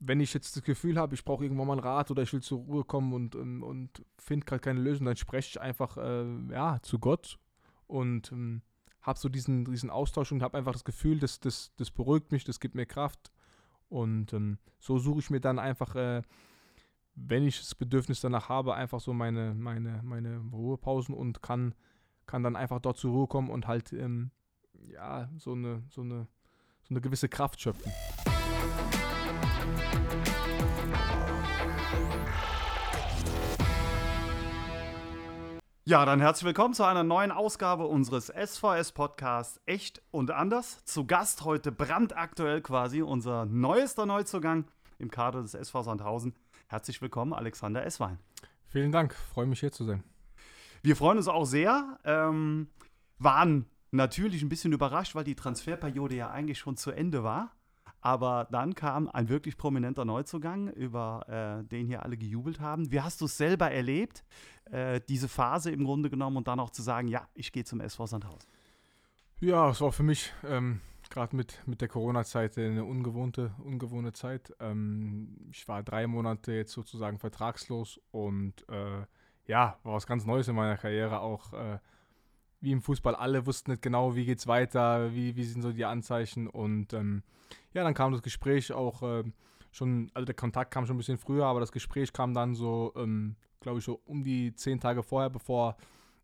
wenn ich jetzt das Gefühl habe, ich brauche irgendwann mal ein Rat oder ich will zur Ruhe kommen und, und, und finde gerade keine Lösung, dann spreche ich einfach äh, ja, zu Gott und ähm, habe so diesen, diesen Austausch und habe einfach das Gefühl, das, das, das beruhigt mich, das gibt mir Kraft. Und ähm, so suche ich mir dann einfach, äh, wenn ich das Bedürfnis danach habe, einfach so meine, meine, meine Ruhepausen und kann, kann dann einfach dort zur Ruhe kommen und halt ähm, ja, so eine, so, eine, so eine gewisse Kraft schöpfen. Ja, dann herzlich willkommen zu einer neuen Ausgabe unseres SVS-Podcasts Echt und Anders. Zu Gast heute brandaktuell quasi unser neuester Neuzugang im Kader des SV Sandhausen. Herzlich willkommen, Alexander Esswein. Vielen Dank, freue mich hier zu sein. Wir freuen uns auch sehr, ähm, waren natürlich ein bisschen überrascht, weil die Transferperiode ja eigentlich schon zu Ende war. Aber dann kam ein wirklich prominenter Neuzugang, über äh, den hier alle gejubelt haben. Wie hast du es selber erlebt, äh, diese Phase im Grunde genommen und dann auch zu sagen, ja, ich gehe zum SV Sandhausen? Ja, es war für mich ähm, gerade mit, mit der Corona-Zeit eine ungewohnte, ungewohnte Zeit. Ähm, ich war drei Monate jetzt sozusagen vertragslos und äh, ja, war was ganz Neues in meiner Karriere auch. Wie im Fußball, alle wussten nicht genau, wie geht's weiter, wie, wie sind so die Anzeichen und ähm, ja, dann kam das Gespräch auch äh, schon, also der Kontakt kam schon ein bisschen früher, aber das Gespräch kam dann so, ähm, glaube ich, so um die zehn Tage vorher, bevor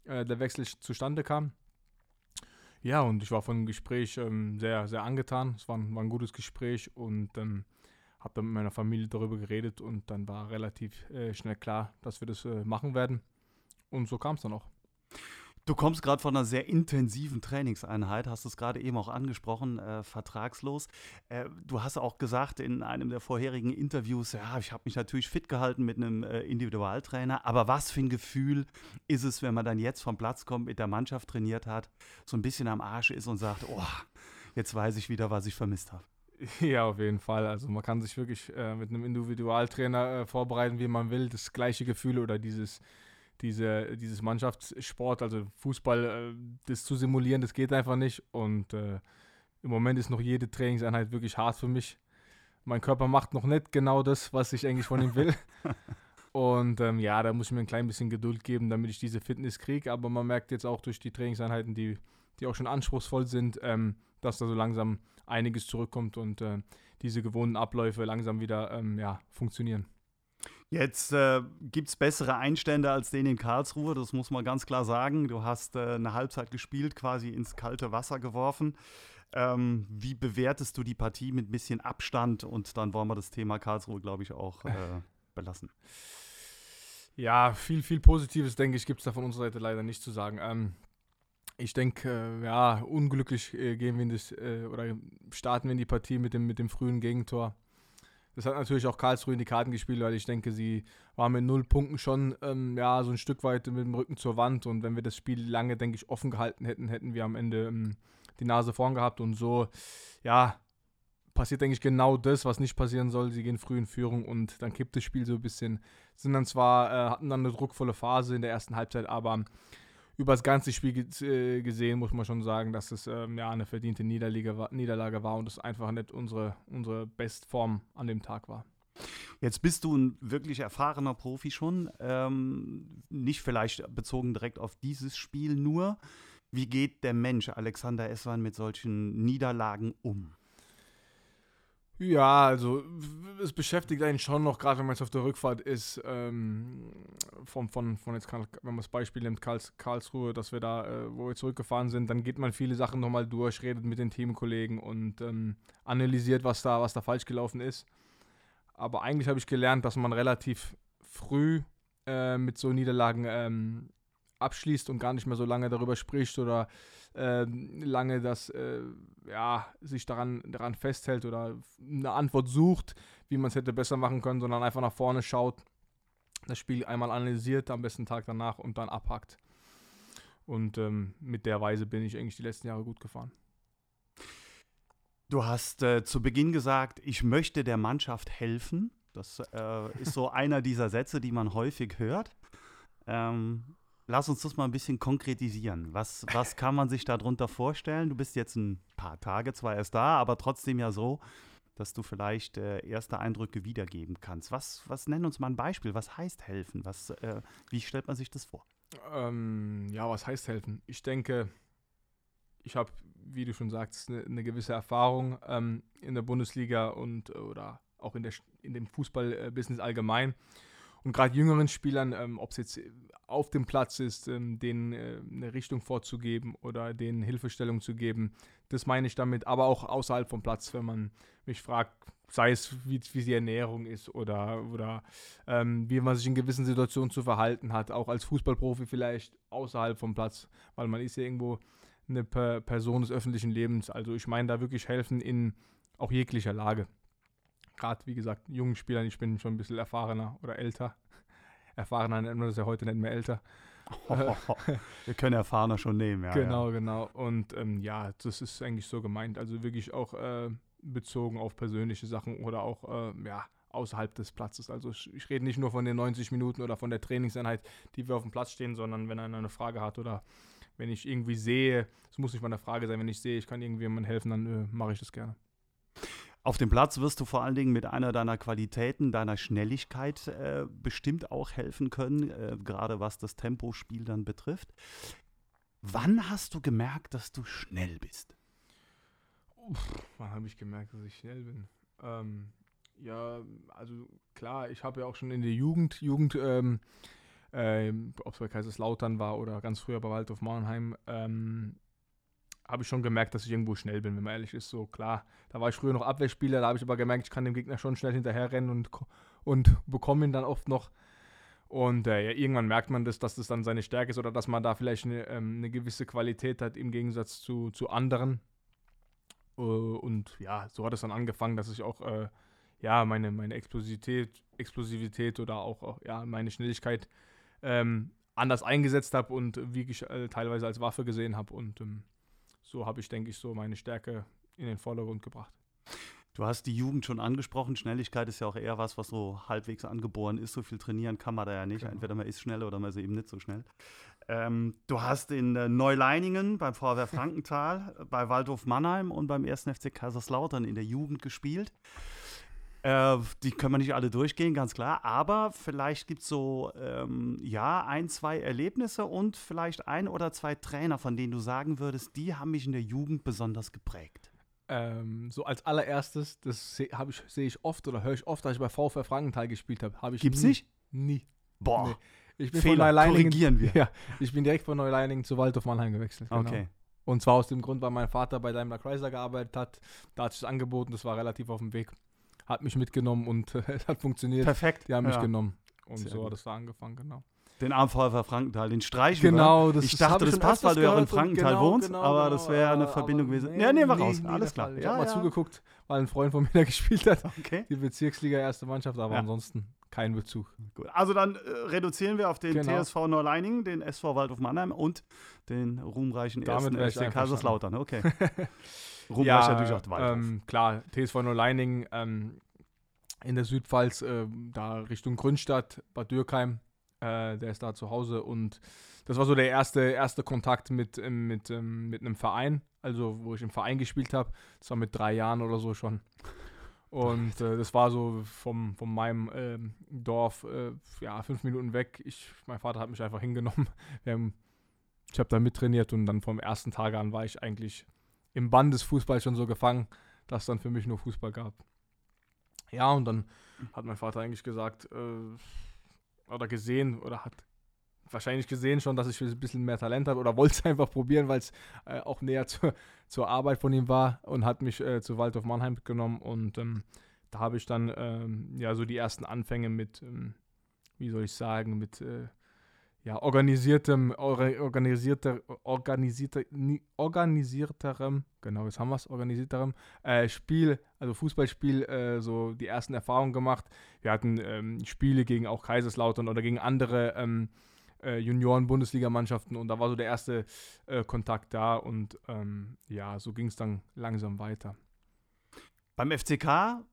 äh, der Wechsel zustande kam. Ja, und ich war von dem Gespräch ähm, sehr, sehr angetan. Es war ein, war ein gutes Gespräch und ähm, habe dann mit meiner Familie darüber geredet und dann war relativ äh, schnell klar, dass wir das äh, machen werden. Und so kam es dann auch. Du kommst gerade von einer sehr intensiven Trainingseinheit, hast es gerade eben auch angesprochen, äh, vertragslos. Äh, du hast auch gesagt in einem der vorherigen Interviews, ja, ich habe mich natürlich fit gehalten mit einem äh, Individualtrainer, aber was für ein Gefühl ist es, wenn man dann jetzt vom Platz kommt, mit der Mannschaft trainiert hat, so ein bisschen am Arsch ist und sagt, oh, jetzt weiß ich wieder, was ich vermisst habe. Ja, auf jeden Fall. Also man kann sich wirklich äh, mit einem Individualtrainer äh, vorbereiten, wie man will. Das gleiche Gefühl oder dieses diese, dieses Mannschaftssport, also Fußball, äh, das zu simulieren, das geht einfach nicht. Und äh, im Moment ist noch jede Trainingseinheit wirklich hart für mich. Mein Körper macht noch nicht genau das, was ich eigentlich von ihm will. Und ähm, ja, da muss ich mir ein klein bisschen Geduld geben, damit ich diese Fitness kriege. Aber man merkt jetzt auch durch die Trainingseinheiten, die, die auch schon anspruchsvoll sind, ähm, dass da so langsam einiges zurückkommt und äh, diese gewohnten Abläufe langsam wieder ähm, ja, funktionieren. Jetzt äh, gibt es bessere Einstände als den in Karlsruhe, das muss man ganz klar sagen. Du hast äh, eine Halbzeit gespielt, quasi ins kalte Wasser geworfen. Ähm, wie bewertest du die Partie mit ein bisschen Abstand? Und dann wollen wir das Thema Karlsruhe, glaube ich, auch äh, belassen. Ja, viel, viel Positives, denke ich, gibt es da von unserer Seite leider nicht zu sagen. Ähm, ich denke, äh, ja, unglücklich äh, gehen wir in das, äh, oder starten wir in die Partie mit dem, mit dem frühen Gegentor. Das hat natürlich auch Karlsruhe in die Karten gespielt, weil ich denke, sie waren mit null Punkten schon ähm, ja, so ein Stück weit mit dem Rücken zur Wand. Und wenn wir das Spiel lange, denke ich, offen gehalten hätten, hätten wir am Ende ähm, die Nase vorn gehabt. Und so, ja, passiert, denke ich, genau das, was nicht passieren soll. Sie gehen früh in Führung und dann kippt das Spiel so ein bisschen. Sind dann zwar, äh, hatten dann eine druckvolle Phase in der ersten Halbzeit, aber über das ganze Spiel äh, gesehen muss man schon sagen, dass es ähm, ja eine verdiente Niederlage war, Niederlage war und es einfach nicht unsere, unsere Bestform an dem Tag war. Jetzt bist du ein wirklich erfahrener Profi schon, ähm, nicht vielleicht bezogen direkt auf dieses Spiel nur. Wie geht der Mensch Alexander Eswan mit solchen Niederlagen um? Ja, also es beschäftigt einen schon noch, gerade wenn man jetzt auf der Rückfahrt ist, ähm, von, von, von jetzt, wenn man das Beispiel nimmt, Karls, Karlsruhe, dass wir da, äh, wo wir zurückgefahren sind, dann geht man viele Sachen nochmal durch, redet mit den Teamkollegen und ähm, analysiert, was da, was da falsch gelaufen ist. Aber eigentlich habe ich gelernt, dass man relativ früh äh, mit so Niederlagen ähm, abschließt und gar nicht mehr so lange darüber spricht oder äh, lange das, äh, ja, sich daran, daran festhält oder eine Antwort sucht, wie man es hätte besser machen können, sondern einfach nach vorne schaut, das Spiel einmal analysiert, am besten Tag danach und dann abhackt. Und ähm, mit der Weise bin ich eigentlich die letzten Jahre gut gefahren. Du hast äh, zu Beginn gesagt, ich möchte der Mannschaft helfen. Das äh, ist so einer dieser Sätze, die man häufig hört. Ähm, lass uns das mal ein bisschen konkretisieren. Was, was kann man sich darunter vorstellen? Du bist jetzt ein paar Tage zwar erst da, aber trotzdem ja so, dass du vielleicht äh, erste Eindrücke wiedergeben kannst. Was, was nenn uns mal ein Beispiel? Was heißt helfen? Was, äh, wie stellt man sich das vor? Ähm, ja, was heißt helfen? Ich denke, ich habe, wie du schon sagst, eine ne gewisse Erfahrung ähm, in der Bundesliga und oder auch in, der, in dem Fußballbusiness allgemein. Und gerade jüngeren Spielern, ähm, ob es jetzt auf dem Platz ist, ähm, denen äh, eine Richtung vorzugeben oder denen Hilfestellung zu geben, das meine ich damit. Aber auch außerhalb vom Platz, wenn man mich fragt, sei es wie, wie die Ernährung ist oder, oder ähm, wie man sich in gewissen Situationen zu verhalten hat, auch als Fußballprofi vielleicht außerhalb vom Platz, weil man ist ja irgendwo eine Person des öffentlichen Lebens. Also ich meine da wirklich helfen in auch jeglicher Lage gerade, wie gesagt, jungen Spielern, ich bin schon ein bisschen erfahrener oder älter. Erfahrener nennt man das ja heute nicht mehr älter. Wir können Erfahrener schon nehmen, ja. Genau, ja. genau. Und ähm, ja, das ist eigentlich so gemeint. Also wirklich auch äh, bezogen auf persönliche Sachen oder auch, äh, ja, außerhalb des Platzes. Also ich, ich, rede nicht nur von den 90 Minuten oder von der Trainingseinheit, die wir auf dem Platz stehen, sondern wenn einer eine Frage hat oder wenn ich irgendwie sehe, es muss nicht mal eine Frage sein, wenn ich sehe, ich kann irgendjemandem helfen, dann äh, mache ich das gerne. Auf dem Platz wirst du vor allen Dingen mit einer deiner Qualitäten, deiner Schnelligkeit äh, bestimmt auch helfen können, äh, gerade was das Tempospiel dann betrifft. Wann hast du gemerkt, dass du schnell bist? Uff, wann habe ich gemerkt, dass ich schnell bin? Ähm, ja, also klar, ich habe ja auch schon in der Jugend, Jugend, ähm, äh, ob es bei Kaiserslautern war oder ganz früher bei Waldorf Mannheim, ähm, habe ich schon gemerkt, dass ich irgendwo schnell bin, wenn man ehrlich ist. So klar, da war ich früher noch Abwehrspieler, da habe ich aber gemerkt, ich kann dem Gegner schon schnell hinterherrennen und, und bekomme ihn dann oft noch. Und äh, ja, irgendwann merkt man das, dass das dann seine Stärke ist oder dass man da vielleicht eine, ähm, eine gewisse Qualität hat im Gegensatz zu, zu anderen. Uh, und ja, so hat es dann angefangen, dass ich auch äh, ja, meine, meine Explosivität, Explosivität oder auch, auch ja, meine Schnelligkeit ähm, anders eingesetzt habe und wirklich äh, teilweise als Waffe gesehen habe. Und ähm, so habe ich, denke ich, so meine Stärke in den Vordergrund gebracht. Du hast die Jugend schon angesprochen. Schnelligkeit ist ja auch eher was, was so halbwegs angeboren ist. So viel trainieren kann man da ja nicht. Genau. Entweder man ist schnell oder man ist eben nicht so schnell. Ähm, du hast in äh, Neuleiningen beim VW Frankenthal, bei Waldhof Mannheim und beim 1. FC Kaiserslautern in der Jugend gespielt. Äh, die können wir nicht alle durchgehen, ganz klar. Aber vielleicht gibt es so, ähm, ja, ein, zwei Erlebnisse und vielleicht ein oder zwei Trainer, von denen du sagen würdest, die haben mich in der Jugend besonders geprägt. Ähm, so als allererstes, das sehe ich, sehe ich oft oder höre ich oft, dass ich bei VfR Frankenthal gespielt habe. Hab Gibt's nie, nicht? Nie. Boah. Nee. Ich bin Fehler, von Neuleiningen, korrigieren wir. Ja, ich bin direkt von Neuleiningen zu Waldorf Mannheim gewechselt. Genau. Okay. Und zwar aus dem Grund, weil mein Vater bei Daimler Chrysler gearbeitet hat. Da hat sich das angeboten, das war relativ auf dem Weg hat mich mitgenommen und es hat funktioniert. Perfekt. Die haben mich genommen. Und Sehr so gut. hat es da angefangen, genau. Den Armfeuer Frankenthal, den streichen Genau, das Ich dachte, das passt, weil du ja auch in Frankenthal genau, wohnst, genau, aber das wäre eine Verbindung gewesen. Nee, ja, nehmen wir raus, nie, alles klar. Ich ja, habe mal ja. zugeguckt, weil ein Freund von mir da gespielt hat. Okay. Die Bezirksliga erste Mannschaft, aber Ja. ansonsten kein Bezug. Gut. Also dann äh, reduzieren wir auf den Genau. TSV Neuleiningen, den SV Waldhof Mannheim und den ruhmreichen Damit ersten FC. Kaiserslautern. Okay. Ruhmreich natürlich auch Waldhof. ähm, klar, TSV Neuleiningen ähm, in der Südpfalz, äh, da Richtung Grünstadt, Bad Dürkheim, äh, der ist da zu Hause und das war so der erste, erste Kontakt mit, ähm, mit, ähm, mit einem Verein, also wo ich im Verein gespielt habe. Das war mit drei Jahren oder so schon. Und äh, das war so vom, von meinem ähm, Dorf, äh, ja, fünf Minuten weg. Ich, mein Vater hat mich einfach hingenommen. Haben, ich habe da mittrainiert und dann vom ersten Tag an war ich eigentlich im Bann des Fußballs schon so gefangen, dass es dann für mich nur Fußball gab. Ja, und dann hat mein Vater eigentlich gesagt, äh, oder gesehen, oder hat wahrscheinlich gesehen schon, dass ich ein bisschen mehr Talent habe oder wollte es einfach probieren, weil es äh, auch näher zur, zur Arbeit von ihm war und hat mich äh, zu Waldorf Mannheim mitgenommen und ähm, da habe ich dann ähm, ja so die ersten Anfänge mit, ähm, wie soll ich sagen, mit äh, ja, organisiertem, or- organisierter, organisierter, ni- organisierterem, genau, jetzt haben wir es, organisierterem äh, Spiel, also Fußballspiel, äh, so die ersten Erfahrungen gemacht. Wir hatten ähm, Spiele gegen auch Kaiserslautern oder gegen andere ähm, äh, Junioren-Bundesligamannschaften und da war so der erste äh, Kontakt da und ähm, ja, so ging es dann langsam weiter. Beim FCK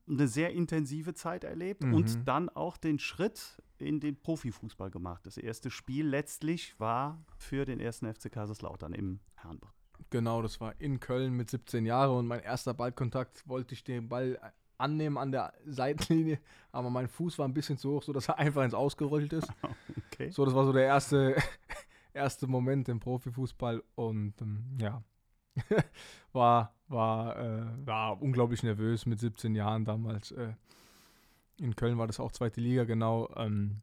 eine sehr intensive Zeit erlebt Mhm. und dann auch den Schritt in den Profifußball gemacht. Das erste Spiel letztlich war für den ersten FC Kaiserslautern im Herrenbereich. Genau, das war in Köln mit 17 Jahren und mein erster Ballkontakt wollte ich den Ball annehmen an der Seitenlinie, aber mein Fuß war ein bisschen zu hoch, sodass er einfach ins Ausgerollt ist. Okay. So, das war so der erste, erste Moment im Profifußball und ähm, ja, war, war, äh, war unglaublich nervös mit 17 Jahren damals. Äh, in Köln war das auch zweite Liga, genau. Ähm,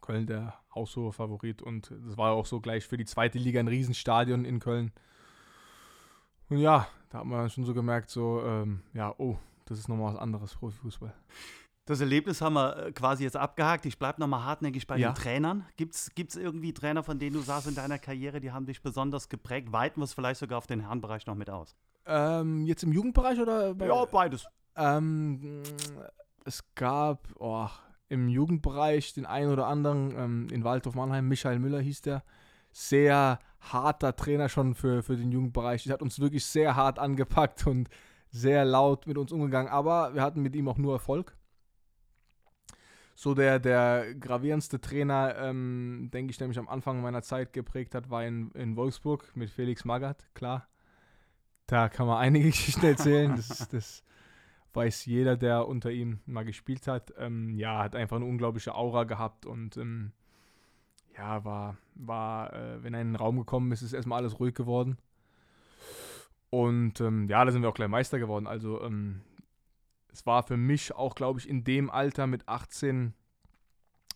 Köln der haushohe Favorit und das war auch so gleich für die zweite Liga ein Riesenstadion in Köln. Und ja, da hat man schon so gemerkt, so, ähm, ja, oh, das ist nochmal was anderes, Profifußball. Das Erlebnis haben wir äh, quasi jetzt abgehakt. Ich bleibe nochmal hartnäckig bei ja. den Trainern. Gibt es irgendwie Trainer, von denen du sagst in deiner Karriere, die haben dich besonders geprägt? Weiten wir es vielleicht sogar auf den Herrenbereich noch mit aus? Ähm, jetzt im Jugendbereich oder? Bei, ja, beides. Ähm, es gab oh, im Jugendbereich den einen oder anderen, ähm, in Waldorf Mannheim, Michael Müller hieß der, sehr harter Trainer schon für, für den Jugendbereich. Der hat uns wirklich sehr hart angepackt und sehr laut mit uns umgegangen, aber wir hatten mit ihm auch nur Erfolg. So der, der gravierendste Trainer, ähm, denke ich, der mich am Anfang meiner Zeit geprägt hat, war in, in Wolfsburg mit Felix Magath, klar. Da kann man einige Geschichten erzählen. Das, das weiß jeder, der unter ihm mal gespielt hat. Ähm, ja, hat einfach eine unglaubliche Aura gehabt und ähm, ja, war, war äh, wenn er in den Raum gekommen ist, ist erstmal alles ruhig geworden. Und ähm, ja, da sind wir auch gleich Meister geworden. Also ähm, es war für mich auch, glaube ich, in dem Alter mit 18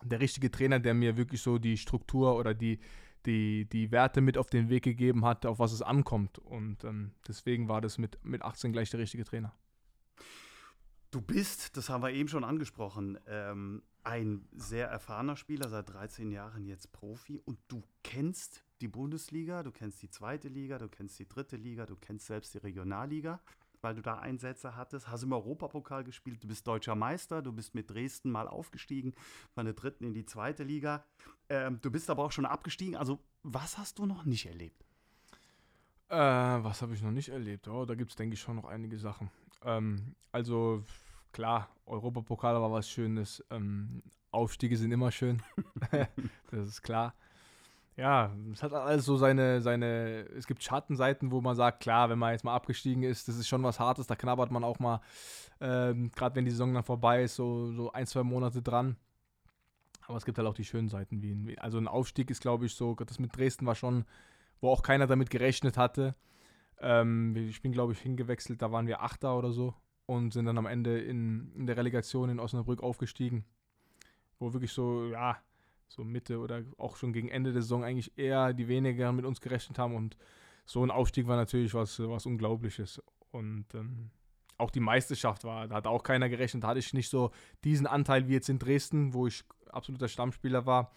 der richtige Trainer, der mir wirklich so die Struktur oder die, die, die Werte mit auf den Weg gegeben hat, auf was es ankommt. Und ähm, deswegen war das mit, mit 18 gleich der richtige Trainer. Du bist, das haben wir eben schon angesprochen, ähm, ein sehr erfahrener Spieler, seit 13 Jahren jetzt Profi und du kennst die Bundesliga, du kennst die zweite Liga, du kennst die dritte Liga, du kennst selbst die Regionalliga, weil du da Einsätze hattest, hast im Europapokal gespielt, du bist deutscher Meister, du bist mit Dresden mal aufgestiegen, von der dritten in die zweite Liga. Ähm, du bist aber auch schon abgestiegen. Also, was hast du noch nicht erlebt? Äh, was habe ich noch nicht erlebt? Oh, da gibt es, denke ich, schon noch einige Sachen. Ähm, also, klar, Europapokal war was Schönes. Ähm, Aufstiege sind immer schön. das ist klar ja, es hat alles so seine, seine, es gibt Schattenseiten, wo man sagt, klar, wenn man jetzt mal abgestiegen ist, das ist schon was Hartes, da knabbert man auch mal, ähm, gerade wenn die Saison dann vorbei ist, so, so ein, zwei Monate dran. Aber es gibt halt auch die schönen Seiten, wie, also ein Aufstieg ist, glaube ich, so, das mit Dresden war schon, wo auch keiner damit gerechnet hatte. Ähm, ich bin, glaube ich, hingewechselt, da waren wir Achter oder so und sind dann am Ende in, in der Relegation in Osnabrück aufgestiegen. Wo wirklich so, ja, so Mitte oder auch schon gegen Ende der Saison eigentlich eher die weniger mit uns gerechnet haben. Und so ein Aufstieg war natürlich was, was Unglaubliches. Und ähm, auch die Meisterschaft war, da hat auch keiner gerechnet. Da hatte ich nicht so diesen Anteil wie jetzt in Dresden, wo ich absoluter Stammspieler war.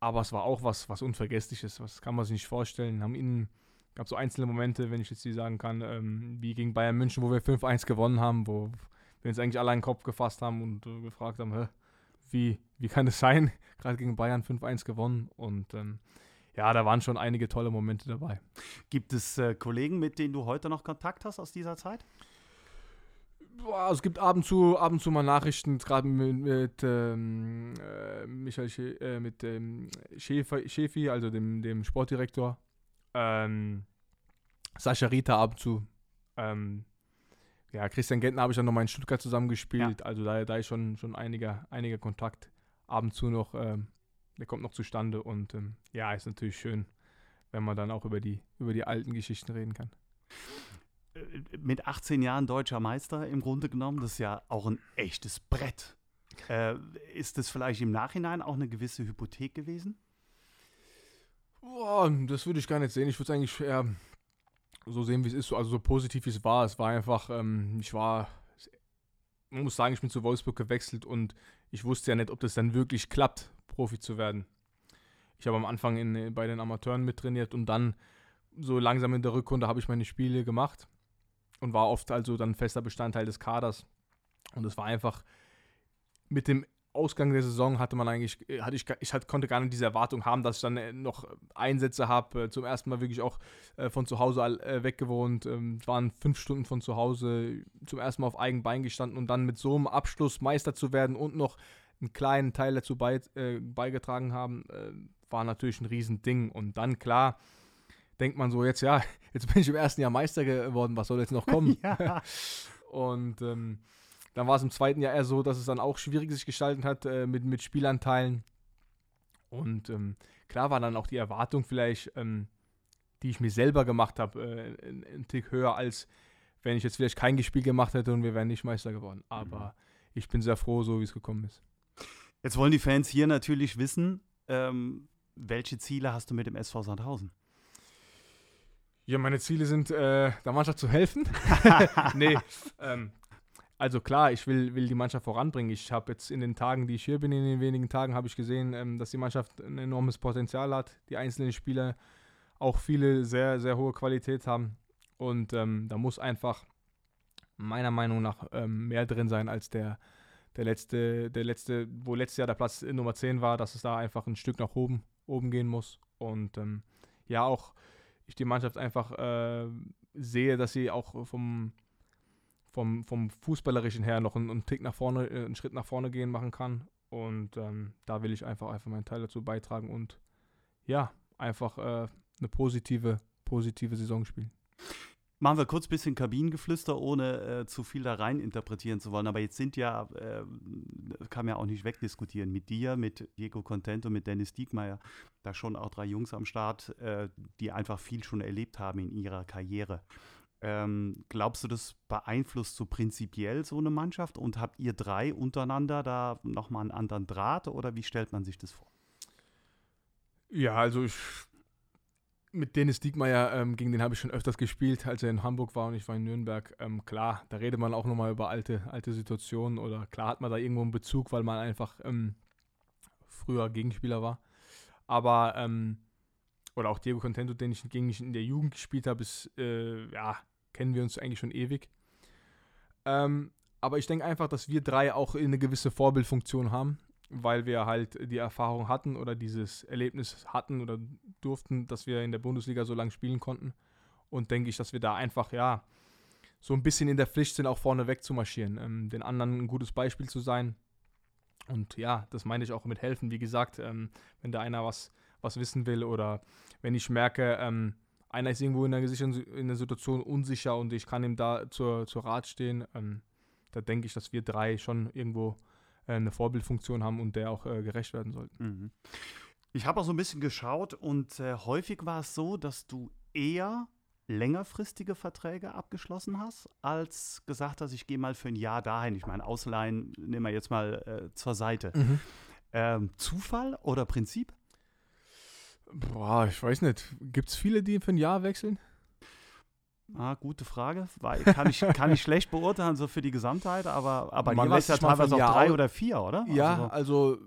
Aber es war auch was, was Unvergessliches. Was kann man sich nicht vorstellen. Haben ihnen gab so einzelne Momente, wenn ich jetzt die sagen kann, ähm, wie gegen Bayern München, wo wir 5-1 gewonnen haben, wo wir uns eigentlich alle einen Kopf gefasst haben und äh, gefragt haben, Hä, wie, wie kann es sein? Gerade gegen Bayern 5-1 gewonnen und ähm, ja, da waren schon einige tolle Momente dabei. Gibt es äh, Kollegen, mit denen du heute noch Kontakt hast aus dieser Zeit? Boah, es gibt ab und zu, ab und zu mal Nachrichten, gerade mit, mit ähm, äh, Michael Schä äh, mit ähm, Schäfer, Schäfi, also dem, dem Sportdirektor. Ähm, Sascha Rita ab und zu. Ähm, ja, Christian Gentner habe ich dann nochmal in Stuttgart zusammengespielt. Ja. Also da, da ist schon, schon einiger, einiger Kontakt ab und zu noch, ähm, der kommt noch zustande. Und ähm, ja, ist natürlich schön, wenn man dann auch über die, über die alten Geschichten reden kann. Äh, mit 18 Jahren deutscher Meister im Grunde genommen, das ist ja auch ein echtes Brett. Äh, ist das vielleicht im Nachhinein auch eine gewisse Hypothek gewesen? Boah, das würde ich gar nicht sehen. Ich würde es eigentlich eher so sehen, wie es ist, also so positiv wie es war. Es war einfach, ähm, ich war, man muss sagen, ich bin zu Wolfsburg gewechselt und ich wusste ja nicht, ob das dann wirklich klappt, Profi zu werden. Ich habe am Anfang in, bei den Amateuren mittrainiert und dann so langsam in der Rückrunde habe ich meine Spiele gemacht und war oft also dann fester Bestandteil des Kaders. Und es war einfach mit dem Ausgang der Saison hatte man eigentlich, äh, hatte ich, ich hatte, konnte gar nicht diese Erwartung haben, dass ich dann äh, noch Einsätze habe. Äh, zum ersten Mal wirklich auch von zu Hause weg gewohnt. Ähm, es waren fünf Stunden von zu Hause, zum ersten Mal auf eigenen Bein gestanden und dann mit so einem Abschluss Meister zu werden und noch einen kleinen Teil dazu bei, äh, beigetragen haben, äh, war natürlich ein Riesending. Und dann, klar, denkt man so, jetzt ja, jetzt bin ich im ersten Jahr Meister geworden, was soll jetzt noch kommen? ja. und ähm, dann war es im zweiten Jahr eher so, dass es dann auch schwierig sich gestaltet hat äh, mit, mit Spielanteilen. Und ähm, klar war dann auch die Erwartung vielleicht, ähm, die ich mir selber gemacht habe, äh, ein, ein Tick höher, als wenn ich jetzt vielleicht kein Spiel gemacht hätte und wir wären nicht Meister geworden. Aber mhm. ich bin sehr froh, so wie es gekommen ist. Jetzt wollen die Fans hier natürlich wissen, ähm, welche Ziele hast du mit dem SV Sandhausen? Ja, meine Ziele sind, äh, der Mannschaft zu helfen. nee, ähm, also klar, ich will, will die Mannschaft voranbringen. Ich habe jetzt in den Tagen, die ich hier bin, in den wenigen Tagen, habe ich gesehen, ähm, dass die Mannschaft ein enormes Potenzial hat. Die einzelnen Spieler auch viele sehr, sehr hohe Qualität haben. Und ähm, da muss einfach meiner Meinung nach ähm, mehr drin sein als der, der letzte, der letzte, wo letztes Jahr der Platz Nummer 10 war, dass es da einfach ein Stück nach oben, oben gehen muss. Und ähm, ja, auch ich die Mannschaft einfach äh, sehe, dass sie auch vom, vom, vom Fußballerischen her noch einen, einen Tick nach vorne, äh, einen Schritt nach vorne gehen machen kann. Und ähm, da will ich einfach einfach meinen Teil dazu beitragen und ja, einfach äh, eine positive, positive Saison spielen. Machen wir kurz ein bisschen Kabinengeflüster, ohne äh, zu viel da rein interpretieren zu wollen. Aber jetzt sind ja, äh, kann man ja auch nicht wegdiskutieren, mit dir, mit Diego Contento, mit Dennis Diekmeyer, da schon auch drei Jungs am Start, äh, die einfach viel schon erlebt haben in ihrer Karriere. Ähm, glaubst du, das beeinflusst so prinzipiell so eine Mannschaft? Und habt ihr drei untereinander da nochmal einen anderen Draht oder wie stellt man sich das vor? Ja, also ich mit Dennis Diekmeyer, ähm, gegen den habe ich schon öfters gespielt, als er in Hamburg war und ich war in Nürnberg. Ähm, klar, da redet man auch nochmal über alte, alte Situationen oder klar hat man da irgendwo einen Bezug, weil man einfach ähm, früher Gegenspieler war. Aber, ähm, oder auch Diego Contento, den ich gegen ich in der Jugend gespielt habe, ist, äh, ja, kennen wir uns eigentlich schon ewig. Ähm, aber ich denke einfach, dass wir drei auch eine gewisse Vorbildfunktion haben weil wir halt die Erfahrung hatten oder dieses Erlebnis hatten oder durften, dass wir in der Bundesliga so lange spielen konnten. Und denke ich, dass wir da einfach, ja, so ein bisschen in der Pflicht sind, auch vorne weg zu marschieren, ähm, den anderen ein gutes Beispiel zu sein. Und ja, das meine ich auch mit helfen. Wie gesagt, ähm, wenn da einer was, was wissen will oder wenn ich merke, ähm, einer ist irgendwo in der, in der Situation unsicher und ich kann ihm da zur, zur Rat stehen, ähm, da denke ich, dass wir drei schon irgendwo äh, eine Vorbildfunktion haben und der auch äh, gerecht werden sollten. Mhm. Ich habe auch so ein bisschen geschaut und äh, häufig war es so, dass du eher längerfristige Verträge abgeschlossen hast, als gesagt hast, ich gehe mal für ein Jahr dahin. Ich meine, Ausleihen nehmen wir jetzt mal äh, zur Seite. Mhm. Ähm, Zufall oder Prinzip? Boah, ich weiß nicht. Gibt es viele, die für ein Jahr wechseln? Ah, gute Frage. Weil kann, ich, kann ich schlecht beurteilen, so für die Gesamtheit, aber, aber Man ist ja teilweise auch drei oder vier, oder? Ja, also, also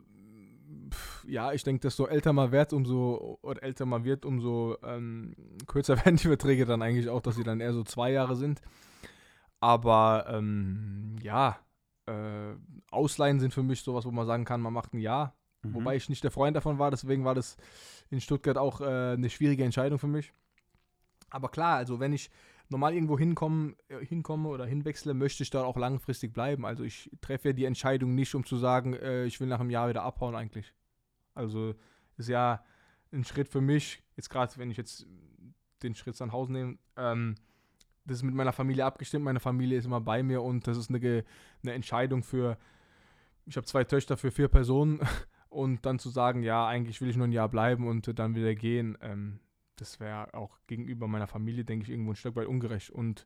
pff, ja, ich denke, desto älter man wird, umso oder älter man wird, umso ähm, kürzer werden die Verträge dann eigentlich auch, dass sie dann eher so zwei Jahre sind. Aber ähm, ja, äh, Ausleihen sind für mich sowas, wo man sagen kann, man macht ein Jahr. Mhm. Wobei ich nicht der Freund davon war, deswegen war das in Stuttgart auch äh, eine schwierige Entscheidung für mich. Aber klar, also wenn ich normal irgendwo hinkomme, äh, hinkomme oder hinwechsle, möchte ich dort auch langfristig bleiben. Also ich treffe ja die Entscheidung nicht, um zu sagen, äh, ich will nach einem Jahr wieder abhauen eigentlich. Also ist ja ein Schritt für mich, jetzt gerade wenn ich jetzt den Schritt nach Hause nehme, ähm, das ist mit meiner Familie abgestimmt, meine Familie ist immer bei mir und das ist eine, eine Entscheidung für, ich habe zwei Töchter für vier Personen und dann zu sagen, ja, eigentlich will ich nur ein Jahr bleiben und dann wieder gehen, ähm, das wäre auch gegenüber meiner Familie, denke ich, irgendwo ein Stück weit ungerecht. Und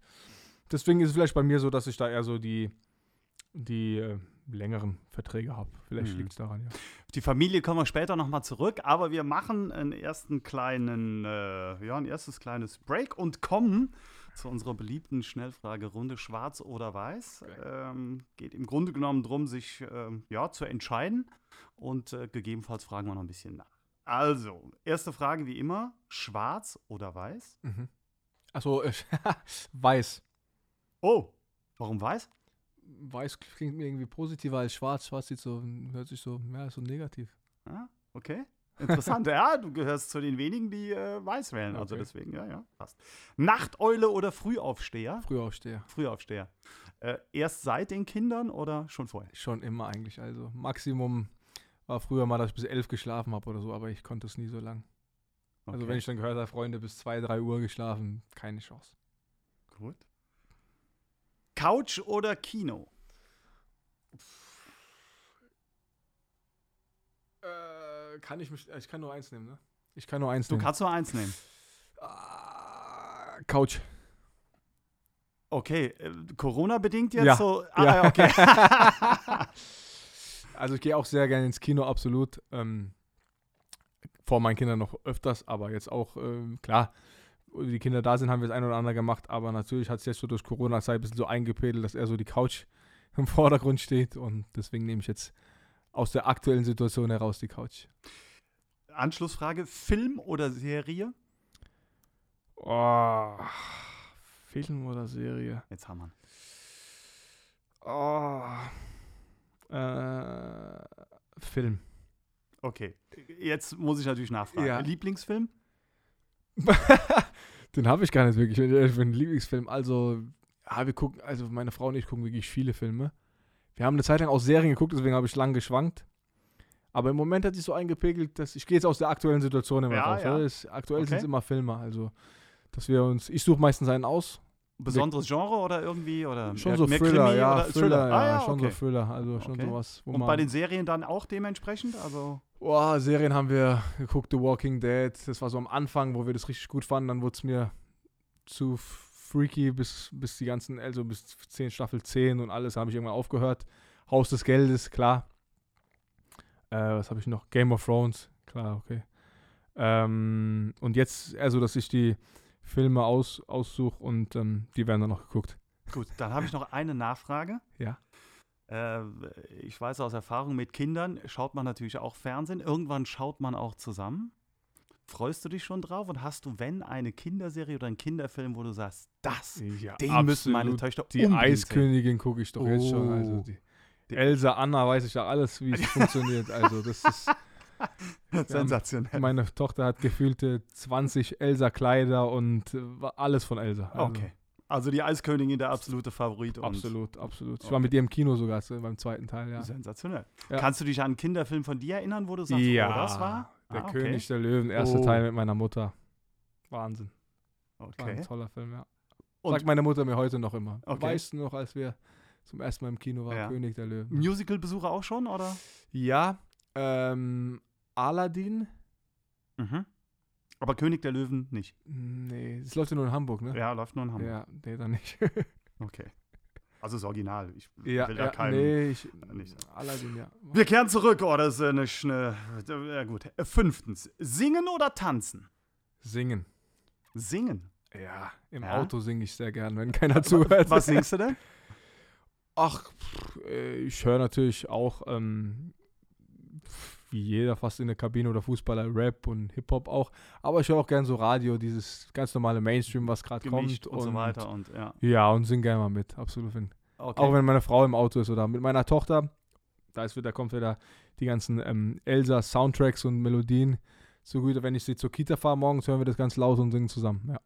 deswegen ist es vielleicht bei mir so, dass ich da eher so die, die äh, längeren Verträge habe. Vielleicht mhm. liegt es daran, ja. Die Familie kommen wir später nochmal zurück, aber wir machen einen ersten kleinen, äh, ja, ein erstes kleines Break und kommen zu unserer beliebten Schnellfragerunde Schwarz oder Weiß. Okay. Ähm, geht im Grunde genommen darum, sich ähm, ja, zu entscheiden und äh, gegebenenfalls fragen wir noch ein bisschen nach. Also, erste Frage wie immer: Schwarz oder weiß? Mhm. Achso, äh, weiß. Oh, warum weiß? Weiß klingt mir irgendwie positiver als schwarz. Schwarz sieht so, hört sich so, ja, so negativ. Ah, okay. Interessant. ja, du gehörst zu den wenigen, die äh, weiß wählen. Also okay. deswegen, ja, ja, passt. Nachteule oder Frühaufsteher? Frühaufsteher. Frühaufsteher. Äh, erst seit den Kindern oder schon vorher? Schon immer eigentlich. Also Maximum war früher mal, dass ich bis elf geschlafen habe oder so, aber ich konnte es nie so lang. Also okay. Also wenn ich dann gehört habe, Freunde, bis zwei, drei Uhr geschlafen, keine Chance. Gut. Couch oder Kino? Kann ich mich, ich kann nur eins nehmen, ne? Ich kann nur eins Du nehmen. kannst nur eins nehmen. Ah, Couch. Okay, äh, Corona-bedingt jetzt Ja. so? Ah, Ja. okay. Also ich gehe auch sehr gerne ins Kino, absolut. Ähm, vor meinen Kindern noch öfters, aber jetzt auch, ähm, klar, wo die Kinder da sind, haben wir das ein oder andere gemacht, aber natürlich hat es jetzt so durch Corona-Zeit ein bisschen so eingepedelt, dass eher so die Couch im Vordergrund steht und deswegen nehme ich jetzt aus der aktuellen Situation heraus die Couch. Anschlussfrage: Film oder Serie? Oh, Film oder Serie? Jetzt haben wir. Oh, äh, Film. Okay, jetzt muss ich natürlich nachfragen. Ja. Lieblingsfilm? Den habe ich gar nicht wirklich, ich ehrlich bin, Lieblingsfilm. Also, ja, wir gucken, also meine Frau und ich gucken wirklich viele Filme. Wir haben eine Zeit lang auch Serien geguckt, deswegen habe ich lang geschwankt. Aber im Moment hat sich so eingepegelt, dass ich gehe jetzt aus der aktuellen Situation immer Ja, raus. ja. Es, aktuell Okay. sind es immer Filme, also dass wir uns, ich suche meistens einen aus. Besonderes Genre oder irgendwie? Oder Schon mehr, so mehr Thriller, Krimi ja, oder Thriller, ja, Ah, ja, schon okay. so Thriller, also schon Okay. sowas, Und bei den Serien dann auch dementsprechend? Also, Boah, Serien haben wir geguckt, The Walking Dead. Das war so am Anfang, wo wir das richtig gut fanden. Dann wurde es mir zu freaky bis, bis die ganzen, also bis 10, Staffel 10 und alles, habe ich irgendwann aufgehört. Haus des Geldes, klar. Äh, was habe ich noch? Game of Thrones, klar, okay. Ähm, und jetzt eher so, dass ich die Filme aus, aussuche und ähm, die werden dann noch geguckt. gut, dann habe ich noch eine Nachfrage. Ja. Äh, ich weiß aus Erfahrung mit Kindern, schaut man natürlich auch Fernsehen. Irgendwann schaut man auch zusammen. Freust du dich schon drauf? Und hast du, wenn, eine Kinderserie oder einen Kinderfilm, wo du sagst, das, Ja, den müssen meine. Töchter Die? Eiskönigin gucke ich doch jetzt schon. Also Oh. die, die Elsa, Anna, weiß ich ja alles, wie es funktioniert. Also das ist, Sensationell. meine Tochter hat gefühlte 20 Elsa-Kleider und äh, alles von Elsa. Also, Okay. Also die Eiskönigin der absolute Favorit. Absolut, absolut. Ich Okay. war mit ihr im Kino sogar so beim zweiten Teil, ja. Sensationell. Ja. Kannst du dich an einen Kinderfilm von dir erinnern, wo du sagst, ja, oh, das war? Der Ah, okay. König der Löwen, erster Oh. Teil mit meiner Mutter. Wahnsinn. War ein Okay. toller Film, ja. Und- Sagt meine Mutter mir heute noch immer. Okay. Weißt du noch, als wir zum ersten Mal im Kino waren, Ja. König der Löwen? Musical-Besucher auch schon, oder? Ja, ähm, Aladdin? Mhm. Aber König der Löwen nicht. Nee, es läuft ja nur in Hamburg, ne? Ja, läuft nur in Hamburg. Ja, nee, dann nicht. Okay. Also das Original. Ich ja, will ja keinen. nee, ich, nicht. Aladdin, ja. Wir kehren zurück. Oh, das ist eine, eine ja gut. Fünftens. Singen oder tanzen? Singen. Singen. Ja, im Ja? Auto singe ich sehr gern, wenn keiner zuhört. Was singst du denn? Ach, äh, ich höre natürlich auch, ähm, wie jeder fast in der Kabine oder Fußballer, Rap und Hip-Hop auch. Aber ich höre auch gern so Radio, dieses ganz normale Mainstream, was gerade kommt. Gemischt und, so weiter und ja. Ja, und sing gerne mal mit, absolut. Okay. Auch wenn meine Frau im Auto ist oder mit meiner Tochter. Da ist wieder, kommt wieder die ganzen ähm, Elsa-Soundtracks und Melodien so gut. Wenn ich sie zur Kita fahre morgens, hören wir das ganz laut und singen zusammen. Ja.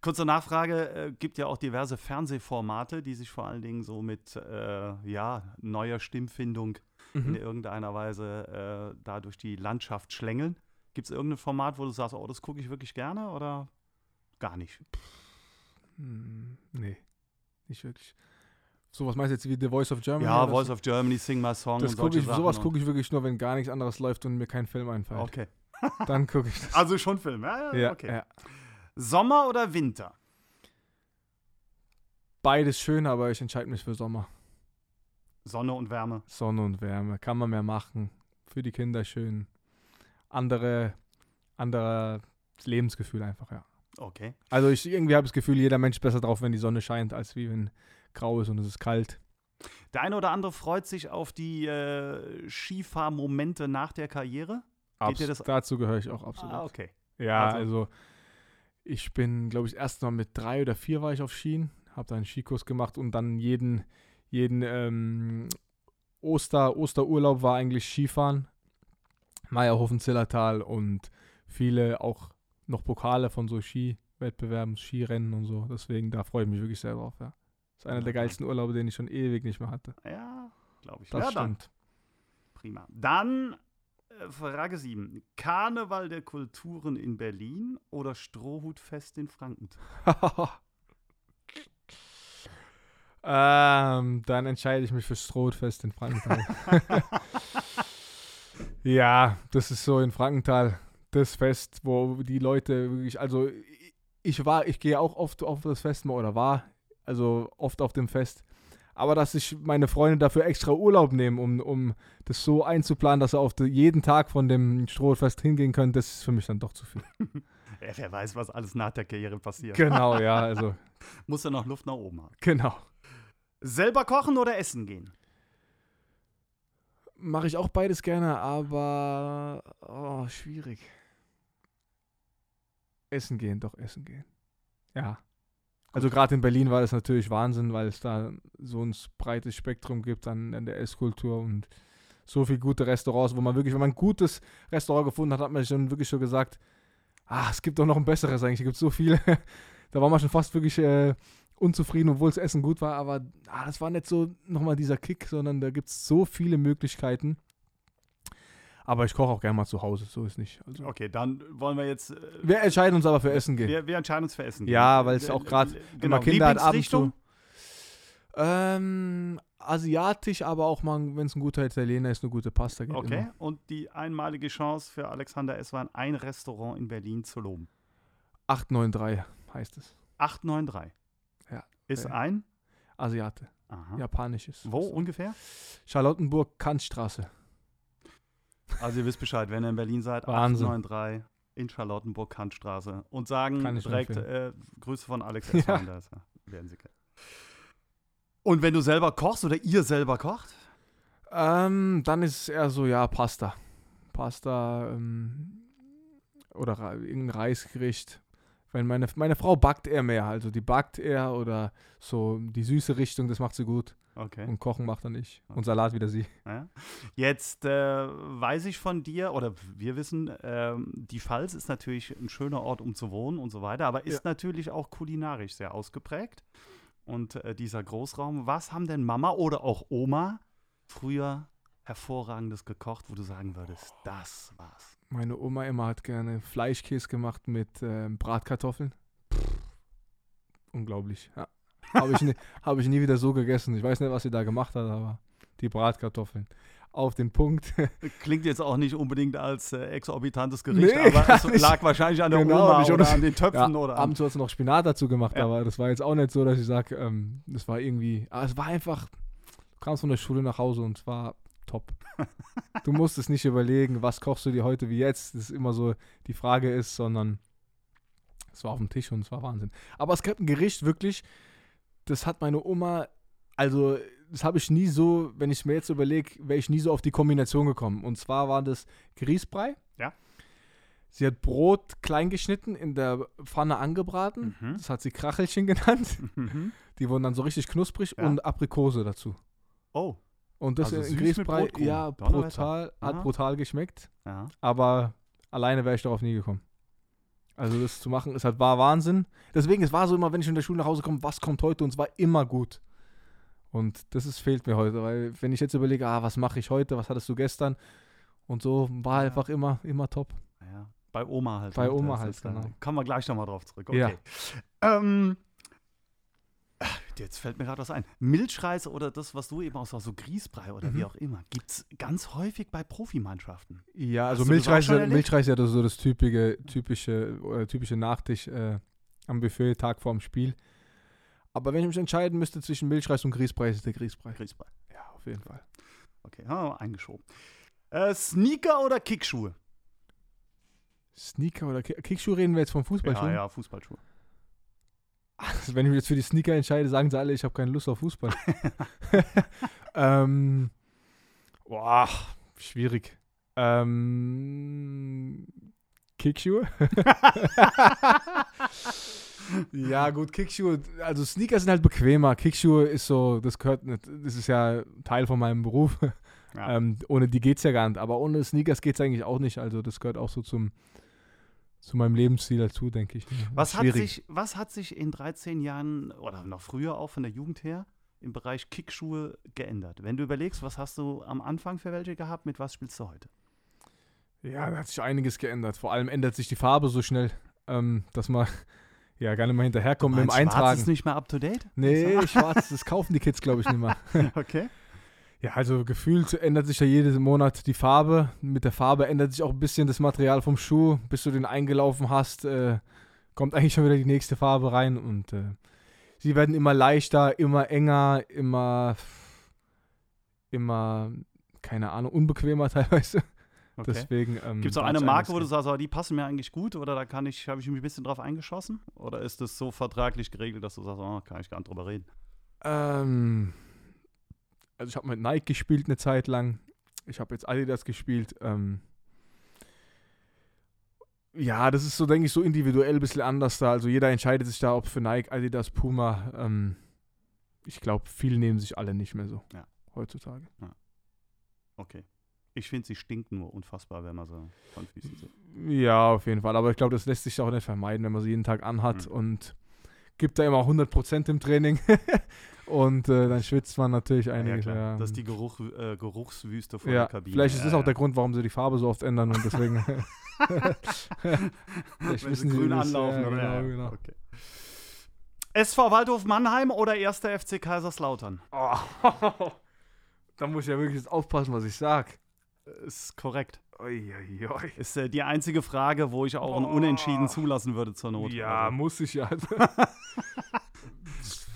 Kurze Nachfrage, äh, gibt ja auch diverse Fernsehformate, die sich vor allen Dingen so mit äh, ja, neuer Stimmfindung in Mhm. irgendeiner Weise äh, da durch die Landschaft schlängeln. Gibt es irgendein Format, wo du sagst, oh, das gucke ich wirklich gerne oder gar nicht? Hm, nee, nicht wirklich. So, was meinst du jetzt wie The Voice of Germany? Ja, Voice so? of Germany, Sing My Song das und guck ich. Sowas gucke ich wirklich nur, wenn gar nichts anderes läuft und mir kein Film einfällt. Okay. Dann gucke ich das. Also schon Film, ja, ja, okay. ja. Sommer oder Winter? Beides schön, aber ich entscheide mich für Sommer. Sonne und Wärme. Sonne und Wärme. Kann man mehr machen. Für die Kinder schön. Andere, anderer Lebensgefühl einfach, ja. Okay. Also ich irgendwie habe das Gefühl, jeder Mensch ist besser drauf, wenn die Sonne scheint, als wie wenn grau ist und es ist kalt. Der eine oder andere freut sich auf die äh, Skifahrmomente nach der Karriere. Dir Abs das- dazu gehöre ich auch absolut. Ah, okay. Ja, Also- also, ich bin, glaube ich, das erste Mal mit drei oder vier war ich auf Skien, habe da einen Skikurs gemacht und dann jeden, jeden ähm, Oster, Osterurlaub war eigentlich Skifahren. Meierhofen, Zillertal und viele auch noch Pokale von so Skiwettbewerben, Skirennen und so. Deswegen, da freue ich mich wirklich sehr drauf, ja. Das ist einer der dann. geilsten Urlaube, den ich schon ewig nicht mehr hatte. Ja, glaube ich. Das ja, dann. stimmt. Prima. Dann Frage 7. Karneval der Kulturen in Berlin oder Strohhutfest in Franken? ähm, dann entscheide ich mich für Strohfest in Frankreich. Ja, das ist so in Frankenthal das Fest, wo die Leute wirklich, also ich war, ich gehe auch oft auf das Fest mal oder war, also oft auf dem Fest. Aber dass sich meine Freunde dafür extra Urlaub nehmen, um, um das so einzuplanen, dass sie auf jeden Tag von dem Strohfest hingehen können, das ist für mich dann doch zu viel. Ja, wer weiß, was alles nach der Karriere passiert. Genau, ja, also Muss ja noch Luft nach oben haben. genau. Selber kochen oder essen gehen? Mache ich auch beides gerne, aber oh, schwierig. Essen gehen, doch essen gehen. Ja. Also gerade in Berlin war das natürlich Wahnsinn, weil es da so ein breites Spektrum gibt an, an der Esskultur und so viele gute Restaurants, wo man wirklich, wenn man ein gutes Restaurant gefunden hat, hat man sich dann wirklich so gesagt, ah, es gibt doch noch ein besseres eigentlich. Es gibt so viele. da war man schon fast wirklich äh, unzufrieden, obwohl das Essen gut war, aber ah, das war nicht so nochmal dieser Kick, sondern da gibt es so viele Möglichkeiten. Aber ich koche auch gerne mal zu Hause, so ist nicht. Also, Okay, dann wollen wir jetzt. äh, wir entscheiden uns aber für Essen gehen. Wir, wir entscheiden uns für Essen. gehen. Ja, weil es Äh, auch gerade, äh, wenn genau, man Kinder hat, ab und Lieblingsrichtung? zu. Ähm, asiatisch, aber auch mal, wenn es ein guter Italiener ist, eine gute Pasta geht. Okay, Immer. und die einmalige Chance für Alexander Esswein, ein Restaurant in Berlin zu loben. 893 heißt es. 893. Ja, Ist ja. ein. Asiate. Aha. Japanisches. Wo ungefähr? Charlottenburg, Kantstraße. Also ihr wisst Bescheid, wenn ihr in Berlin seid, Wahnsinn. 893 in Charlottenburg, Kantstraße. Und sagen direkt äh, Grüße von Alex Ja. Das äh, werden Sie kennen. Und wenn du selber kochst oder ihr selber kocht? Ähm, dann ist es eher so, ja, Pasta. Pasta ähm, oder irgendein Reisgericht. Wenn meine, meine Frau backt eher mehr, also die backt eher oder so die süße Richtung, das macht sie gut. Okay. Und Kochen macht er nicht. Und Salat wieder sie. Ja. Jetzt äh, weiß ich von dir, oder wir wissen, ähm, die Pfalz ist natürlich ein schöner Ort, um zu wohnen und so weiter, aber ist natürlich auch kulinarisch sehr ausgeprägt. Und äh, dieser Großraum, was haben denn Mama oder auch Oma früher hervorragendes gekocht, wo du sagen würdest, das war's? Meine Oma immer hat gerne Fleischkäse gemacht mit ähm, Bratkartoffeln. Pff, unglaublich, ja. Habe ich, nie- hab ich nie wieder so gegessen. Ich weiß nicht, was sie da gemacht hat, aber die Bratkartoffeln. Auf den Punkt. Klingt jetzt auch nicht unbedingt als äh, exorbitantes Gericht, Nee, aber es nicht. lag wahrscheinlich an der Genau, Oma oder Und an den Töpfen Ja, oder abends hat sie noch Spinat dazu gemacht, Ja. aber das war jetzt auch nicht so, dass ich sage, ähm, das war irgendwie, aber es war einfach, du kamst von der Schule nach Hause und es war top. du musstest nicht überlegen, was kochst du dir heute wie jetzt, das ist immer so die Frage ist, sondern es war auf dem Tisch und es war Wahnsinn. Aber es gab ein Gericht wirklich, das hat meine Oma, also das habe ich nie so, wenn ich mir jetzt überlege, wäre ich nie so auf die Kombination gekommen. Und zwar war das Grießbrei. Ja. Sie hat Brot klein geschnitten, in der Pfanne angebraten. Mhm. Das hat sie Krachelchen genannt. Mhm. Die wurden dann so richtig knusprig Ja. und Aprikose dazu. Oh, Und das Also in Grießbrei, ja, brutal, hat brutal geschmeckt. ja. Aber alleine wäre ich darauf nie gekommen. Also das zu machen, es hat, war Wahnsinn. Deswegen, es war so immer, wenn ich in der Schule nach Hause komme, was kommt heute? Und es war immer gut. Und das ist, fehlt mir heute, weil wenn ich jetzt überlege, ah, was mache ich heute, was hattest du gestern? Und so war Ja. einfach immer, immer top. Ja, bei Oma halt. Bei ne? Oma halt, ist, genau. Kommen wir gleich nochmal drauf zurück. Ja. Okay. Ähm, ach, jetzt fällt mir gerade was ein. Milchreis oder das, was du eben auch sagst, so Grießbrei oder wie Mhm. auch immer, gibt es ganz häufig bei Profimannschaften. Ja, also Milchreis? Milchreis ist ja das so das typische, typische, oder typische Nachtisch äh, am Buffet, Tag vorm Spiel. Aber wenn ich mich entscheiden müsste zwischen Milchreis und Grießbrei, ist es der Grießbrei. Grießbrei. Ja, auf jeden Fall. Okay, haben wir eingeschoben. Äh, Sneaker oder Kickschuhe? Sneaker oder Ki- Kickschuhe reden wir jetzt vom Fußballschuhen? Ja, ja, Fußballschuhe. Also wenn ich mich jetzt für die Sneaker entscheide, sagen sie alle, ich habe keine Lust auf Fußball. ähm, boah, schwierig. Ähm, Kickschuhe? ja, gut, Kickschuhe, also Sneaker sind halt bequemer. Kickschuhe ist so, das gehört das ist ja Teil von meinem Beruf. Ja. Ähm, ohne die geht's ja gar nicht. Aber ohne Sneakers geht's eigentlich auch nicht. Also das gehört auch so zum, zu meinem Lebensstil dazu, denke ich. was, hat sich, was hat sich in 13 Jahren oder noch früher auch von der Jugend her im Bereich Kickschuhe geändert? Wenn du überlegst, was hast du am Anfang für welche gehabt, mit was spielst du heute? Ja, da hat sich einiges geändert. Vor allem ändert sich die Farbe so schnell, ähm, dass man ja gar nicht mehr hinterherkommt mit dem Meinst, Schwarz Eintragen. ist nicht mehr up to date? Nee, schwarz, das kaufen die Kids, glaube ich, nicht mehr. Okay. Ja, also gefühlt ändert sich ja jeden Monat die Farbe. Mit der Farbe ändert sich auch ein bisschen das Material vom Schuh. Bis du den eingelaufen hast, äh, kommt eigentlich schon wieder die nächste Farbe rein. Und äh, sie werden immer leichter, immer enger, immer, immer, keine Ahnung, unbequemer teilweise. Okay. Deswegen. Ähm, Gibt es auch eine Marke, wo du sagst, oh, die passen mir eigentlich gut oder da kann ich, habe ich mich ein bisschen drauf eingeschossen? Oder ist das so vertraglich geregelt, dass du sagst, oh, kann ich gar nicht drüber reden? Ähm, also ich habe mit Nike gespielt eine Zeit lang. Ich habe jetzt Adidas gespielt. Ähm, ja, das ist so, denke ich, so individuell ein bisschen anders da. Also jeder entscheidet sich da, ob für Nike, Adidas, Puma. Ähm, ich glaube, viele nehmen sich alle nicht mehr so Ja. heutzutage. Okay. Ich finde, sie stinken nur unfassbar, wenn man so von Füßen sieht. Ja, auf jeden Fall. Aber ich glaube, das lässt sich auch nicht vermeiden, wenn man sie jeden Tag anhat Mhm. und gibt da immer 100% im Training. und äh, dann schwitzt man natürlich einiges. ja, ja. Das ist die Geruch, äh, Geruchswüste vor Ja, der Kabine. vielleicht ist das auch der. Grund, warum sie die Farbe so oft ändern und deswegen. Wenn sie sie grün das, anlaufen. oder? genau, genau. Okay. SV Waldhof Mannheim oder 1. FC Kaiserslautern? Oh, da muss ich ja wirklich jetzt aufpassen, was ich sage. Ist korrekt. Uiuiui. Ist äh, die einzige Frage, wo ich auch ein Boah. Unentschieden zulassen würde zur Not. Ja, Also, muss ich ja.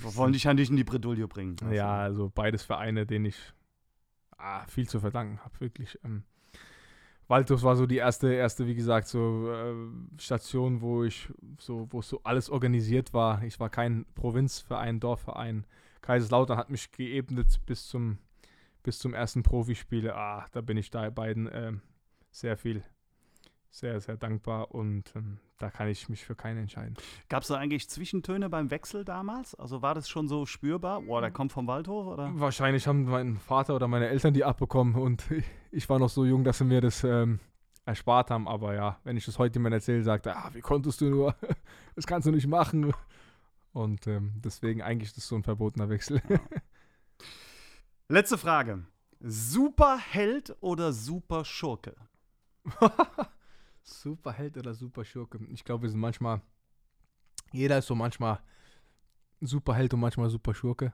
Wir wollen dich ja nicht in die Bredouille bringen. Also, ja, also beides Vereine, denen ich ah, viel zu verdanken habe, wirklich. Ähm, Waldhof war so die erste, erste, wie gesagt, so äh, Station, wo ich so, wo so alles organisiert war. Ich war kein Provinzverein, Dorfverein. Kaiserslautern hat mich geebnet bis zum, bis zum ersten Profispiel. Ah, da bin ich da beiden ähm, sehr viel, sehr, sehr dankbar und ähm, da kann ich mich für keinen entscheiden. Gab es da eigentlich Zwischentöne beim Wechsel damals? Also war das schon so spürbar? Boah, der kommt vom Waldhof, oder? Wahrscheinlich haben mein Vater oder meine Eltern die abbekommen und ich war noch so jung, dass sie mir das ähm, erspart haben. Aber ja, wenn ich das heute jemand erzähle, sagt er, ah, wie konntest du nur? Das kannst du nicht machen. Und ähm, deswegen eigentlich ist das so ein verbotener Wechsel. Letzte Frage. Superheld oder Superschurke? Superheld oder Superschurke? Ich glaube, wir sind manchmal, jeder ist so manchmal Superheld und manchmal Superschurke.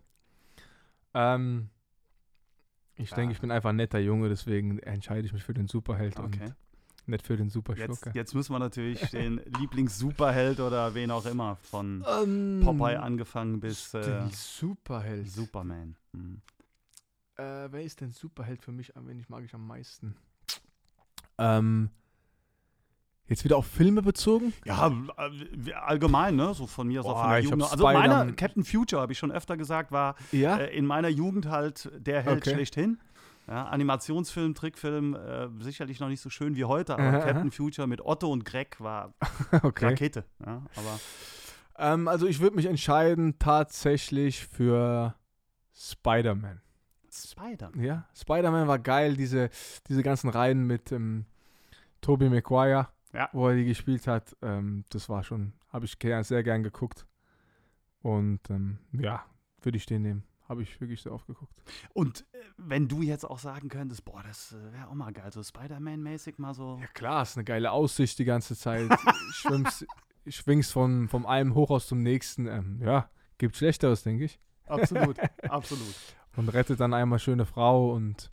Ähm, ich Ja. denke, ich bin einfach ein netter Junge, deswegen entscheide ich mich für den Superheld Okay. und nicht für den Jetzt, Superschurke. jetzt müssen wir natürlich den Lieblings-Superheld oder wen auch immer von Ähm, Popeye angefangen bis äh, Superheld. Superman. Hm. Äh, wer ist denn Superheld für mich? Wen ich mag ich am meisten? Ähm, jetzt wieder auf Filme bezogen? Ja, äh, allgemein, ne? So von mir aus auch von der Jugend. Also meiner Captain Future, habe ich schon öfter gesagt, war Ja. äh, in meiner Jugend halt der Held Okay. schlechthin. Ja, Animationsfilm, Trickfilm, äh, sicherlich noch nicht so schön wie heute, aber Aha, Captain Future mit Otto und Greg war okay. Rakete. Ja, aber Ähm, also ich würde mich entscheiden tatsächlich für Spider-Man. Spider. Ja, Spider-Man war geil, diese, diese ganzen Reihen mit ähm, Tobey Maguire, Ja. wo er die gespielt hat. Ähm, das war schon, habe ich sehr gern geguckt. Und ähm, ja, würde ich den nehmen. Habe ich wirklich sehr oft geguckt. Und äh, wenn du jetzt auch sagen könntest, boah, das äh, wäre auch mal geil, so Spider-Man-mäßig mal so. Ja klar, ist eine geile Aussicht die ganze Zeit. Schwimmst, schwingst von, vom einem Hochhaus zum nächsten. Ähm, ja, gibt Schlechteres, denke ich. Absolut, absolut. Und rettet dann einmal schöne Frau und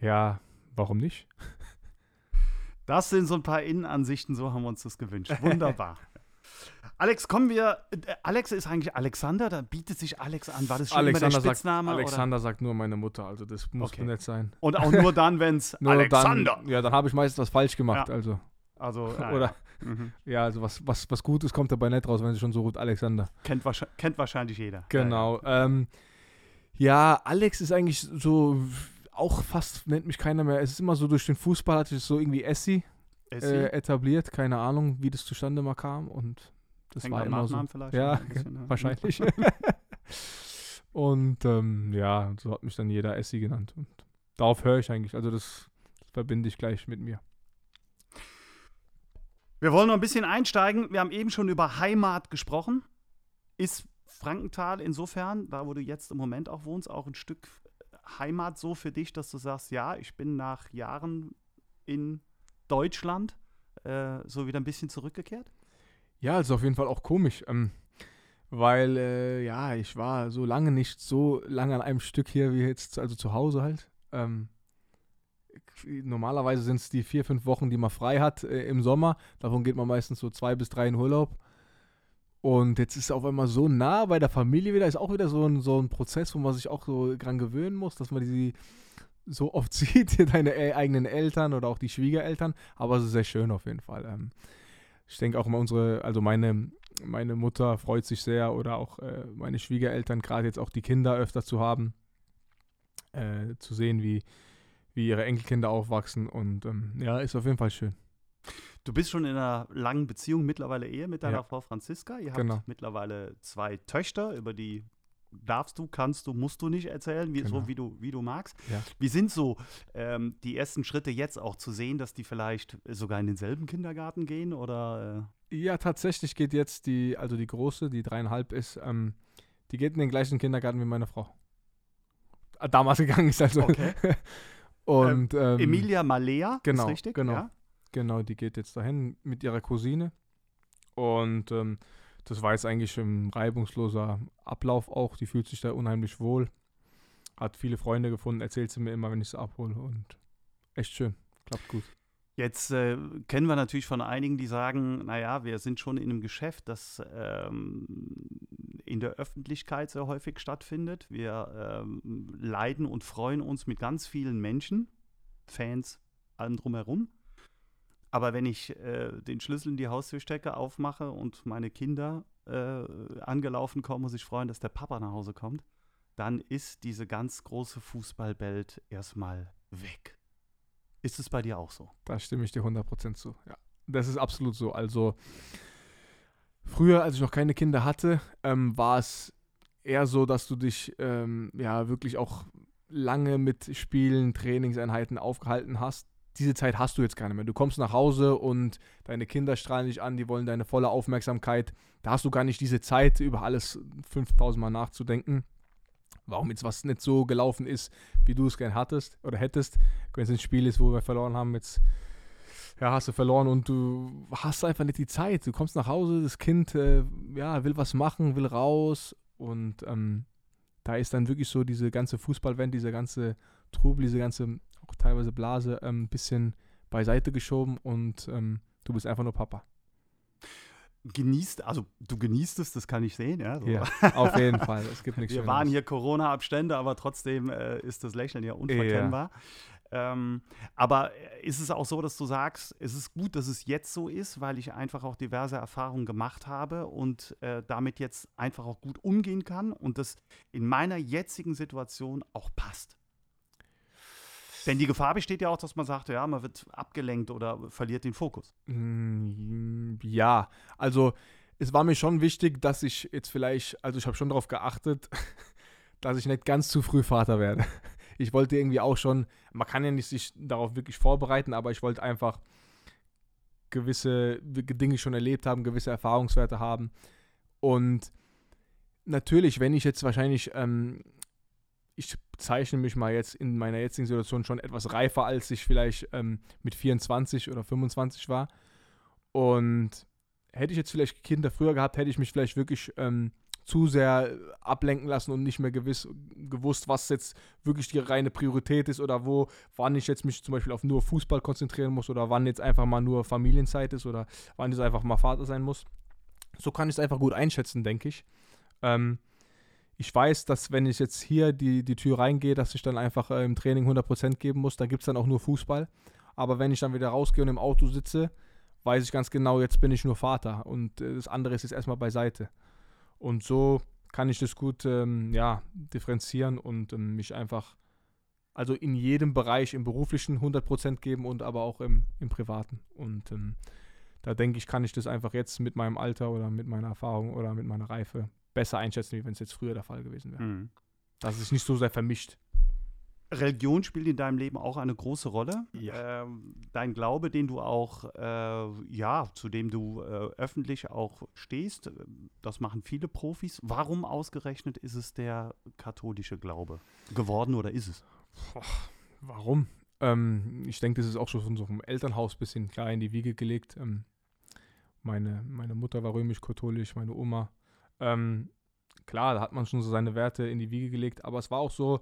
ja, warum nicht? Das sind so ein paar Innenansichten, so haben wir uns das gewünscht. Wunderbar. Alex, kommen wir. Äh, Alex ist eigentlich Alexander, da bietet sich Alex an. War das schon Alexander, der sagt, Spitzname? Alexander sagt nur meine Mutter, also das muss Okay. nicht sein. Oder? Und auch nur dann, wenn es Alexander. Dann, ja, dann habe ich meistens was falsch gemacht. Ja. Also, Also, ja, oder, ja. Mhm. ja, also was, was, was Gutes kommt dabei nicht raus, wenn sie schon so gut Alexander. Kennt, wahrsch- kennt wahrscheinlich jeder. Genau. Ja, ähm, ja, Alex ist eigentlich so, auch fast nennt mich keiner mehr. Es ist immer so, durch den Fußball hatte ich so irgendwie Essi Ja, äh, etabliert. Keine Ahnung, wie das zustande mal kam. Und das Hängt war immer so. Vielleicht. Ja, bisschen, ne? Wahrscheinlich. und ähm, ja, so hat mich dann jeder Essi genannt. Und darauf höre ich eigentlich. Also das, das verbinde ich gleich mit mir. Wir wollen noch ein bisschen einsteigen. Wir haben eben schon über Heimat gesprochen. Ist Frankenthal insofern, da wo du jetzt im Moment auch wohnst, auch ein Stück Heimat so für dich, dass du sagst, ja, ich bin nach Jahren in Deutschland äh, so wieder ein bisschen zurückgekehrt? Ja, also auf jeden Fall auch komisch. Ähm, weil äh, ja, ich war so lange nicht so lange an einem Stück hier wie jetzt, also zu Hause halt. Ähm, normalerweise sind es die vier, fünf Wochen, die man frei hat äh, im Sommer. Davon geht man meistens so zwei bis drei in Urlaub. Und jetzt ist es auf einmal so nah bei der Familie wieder, ist auch wieder so ein, so ein Prozess, wo man sich auch so dran gewöhnen muss, dass man die so oft sieht, deine eigenen Eltern oder auch die Schwiegereltern. Aber es ist sehr schön auf jeden Fall. Ähm, ich denke auch mal unsere, also meine, meine Mutter freut sich sehr oder auch äh, meine Schwiegereltern, gerade jetzt auch die Kinder öfter zu haben, äh, zu sehen, wie, wie ihre Enkelkinder aufwachsen. Und ähm, ja, ist auf jeden Fall schön. Du bist schon in einer langen Beziehung, mittlerweile Ehe mit deiner ja. Frau Franziska. Ihr habt genau. mittlerweile zwei Töchter, über die darfst du, kannst du, musst du nicht erzählen, wie, genau. so wie du, wie du magst. Ja. Wie sind so ähm, die ersten Schritte jetzt auch zu sehen, dass die vielleicht sogar in denselben Kindergarten gehen oder? Äh? Ja, tatsächlich geht jetzt die, also die große, die dreieinhalb ist, ähm, die geht in den gleichen Kindergarten wie meine Frau. Äh, damals gegangen ist also. Okay. Und ähm, Emilia Malea, genau, ist richtig? Genau. Ja? Genau, die geht jetzt dahin mit ihrer Cousine. Und ähm, das war jetzt eigentlich ein reibungsloser Ablauf auch. Die fühlt sich da unheimlich wohl. Hat viele Freunde gefunden, erzählt sie mir immer, wenn ich sie abhole. Und echt schön. Klappt gut. Jetzt äh, kennen wir natürlich von einigen, die sagen, naja, wir sind schon in einem Geschäft, das ähm, in der Öffentlichkeit sehr häufig stattfindet. Wir ähm, leiden und freuen uns mit ganz vielen Menschen, Fans, allem drumherum. Aber wenn ich äh, den Schlüssel in die Haustür stecke, aufmache und meine Kinder äh, angelaufen kommen und sich freuen, dass der Papa nach Hause kommt, dann ist diese ganz große Fußballwelt erstmal weg. Ist es bei dir auch so? Da stimme ich dir 100% zu, ja. Das ist absolut so. Also früher, als ich noch keine Kinder hatte, ähm, war es eher so, dass du dich ähm, ja wirklich auch lange mit Spielen, Trainingseinheiten aufgehalten hast diese Zeit hast du jetzt keine mehr. Du kommst nach Hause und deine Kinder strahlen dich an, die wollen deine volle Aufmerksamkeit. Da hast du gar nicht diese Zeit, über alles 5000 Mal nachzudenken. Warum jetzt was nicht so gelaufen ist, wie du es gern hattest oder hättest. Wenn es ein Spiel ist, wo wir verloren haben, jetzt ja, hast du verloren und du hast einfach nicht die Zeit. Du kommst nach Hause, das Kind äh, ja, will was machen, will raus und ähm, da ist dann wirklich so diese ganze Fußballwelt, dieser ganze Trubel, diese ganze auch teilweise Blase ein ähm, bisschen beiseite geschoben und ähm, du bist einfach nur Papa. Genießt, also du genießt es, das kann ich sehen, ja. So. ja auf jeden Fall. Es gibt nichts Wir waren hier Corona-Abstände, aber trotzdem äh, ist das Lächeln ja unverkennbar. Ja. Ähm, aber ist es auch so, dass du sagst, es ist gut, dass es jetzt so ist, weil ich einfach auch diverse Erfahrungen gemacht habe und äh, damit jetzt einfach auch gut umgehen kann und das in meiner jetzigen Situation auch passt? Denn die Gefahr besteht ja auch, dass man sagt, ja, man wird abgelenkt oder verliert den Fokus. Mm, ja, also es war mir schon wichtig, dass ich jetzt vielleicht, also ich habe schon darauf geachtet, dass ich nicht ganz zu früh Vater werde. Ich wollte irgendwie auch schon, man kann ja nicht sich darauf wirklich vorbereiten, aber ich wollte einfach gewisse Dinge schon erlebt haben, gewisse Erfahrungswerte haben. Und natürlich, wenn ich jetzt wahrscheinlich ähm, ich bezeichne mich mal jetzt in meiner jetzigen Situation schon etwas reifer, als ich vielleicht ähm, mit 24 oder 25 war. Und hätte ich jetzt vielleicht Kinder früher gehabt, hätte ich mich vielleicht wirklich ähm, zu sehr ablenken lassen und nicht mehr gewiss, gewusst, was jetzt wirklich die reine Priorität ist oder wo, wann ich jetzt mich zum Beispiel auf nur Fußball konzentrieren muss oder wann jetzt einfach mal nur Familienzeit ist oder wann jetzt einfach mal Vater sein muss. So kann ich es einfach gut einschätzen, denke ich. Ähm, ich weiß, dass wenn ich jetzt hier die, die Tür reingehe, dass ich dann einfach äh, im Training 100% geben muss. Da gibt es dann auch nur Fußball. Aber wenn ich dann wieder rausgehe und im Auto sitze, weiß ich ganz genau, jetzt bin ich nur Vater und äh, das andere ist jetzt erstmal beiseite. Und so kann ich das gut ähm, ja, differenzieren und ähm, mich einfach, also in jedem Bereich im beruflichen 100% geben und aber auch im, im privaten. Und ähm, da denke ich, kann ich das einfach jetzt mit meinem Alter oder mit meiner Erfahrung oder mit meiner Reife besser einschätzen, wie wenn es jetzt früher der Fall gewesen wäre. Mhm. Dass es sich nicht so sehr vermischt. Religion spielt in deinem Leben auch eine große Rolle. Ja. Ähm, dein Glaube, den du auch, äh, ja, zu dem du äh, öffentlich auch stehst, das machen viele Profis. Warum ausgerechnet ist es der katholische Glaube geworden oder ist es? Boah, warum? Ähm, ich denke, das ist auch schon von so vom Elternhaus ein bisschen klar in die Wiege gelegt. Ähm, meine, meine Mutter war römisch-katholisch, meine Oma Ähm, klar, da hat man schon so seine Werte in die Wiege gelegt, aber es war auch so,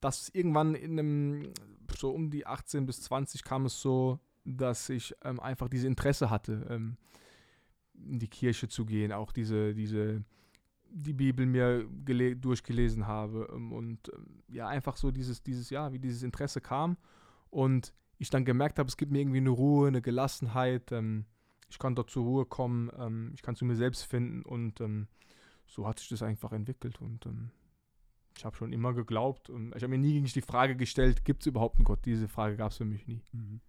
dass irgendwann in einem, so um die 18 bis 20 kam es so, dass ich ähm, einfach diese Interesse hatte, ähm, in die Kirche zu gehen, auch diese, diese, die Bibel mir durchgelesen habe ähm, und ähm, ja, einfach so dieses, dieses, ja, wie dieses Interesse kam. Und ich dann gemerkt habe, es gibt mir irgendwie eine Ruhe, eine Gelassenheit, ähm, ich kann dort zur Ruhe kommen, ähm, ich kann zu mir selbst finden und so hat sich das einfach entwickelt und ich habe schon immer geglaubt und ich habe mir nie die Frage gestellt, gibt es überhaupt einen Gott? Diese Frage gab es für mich nie. Mhm.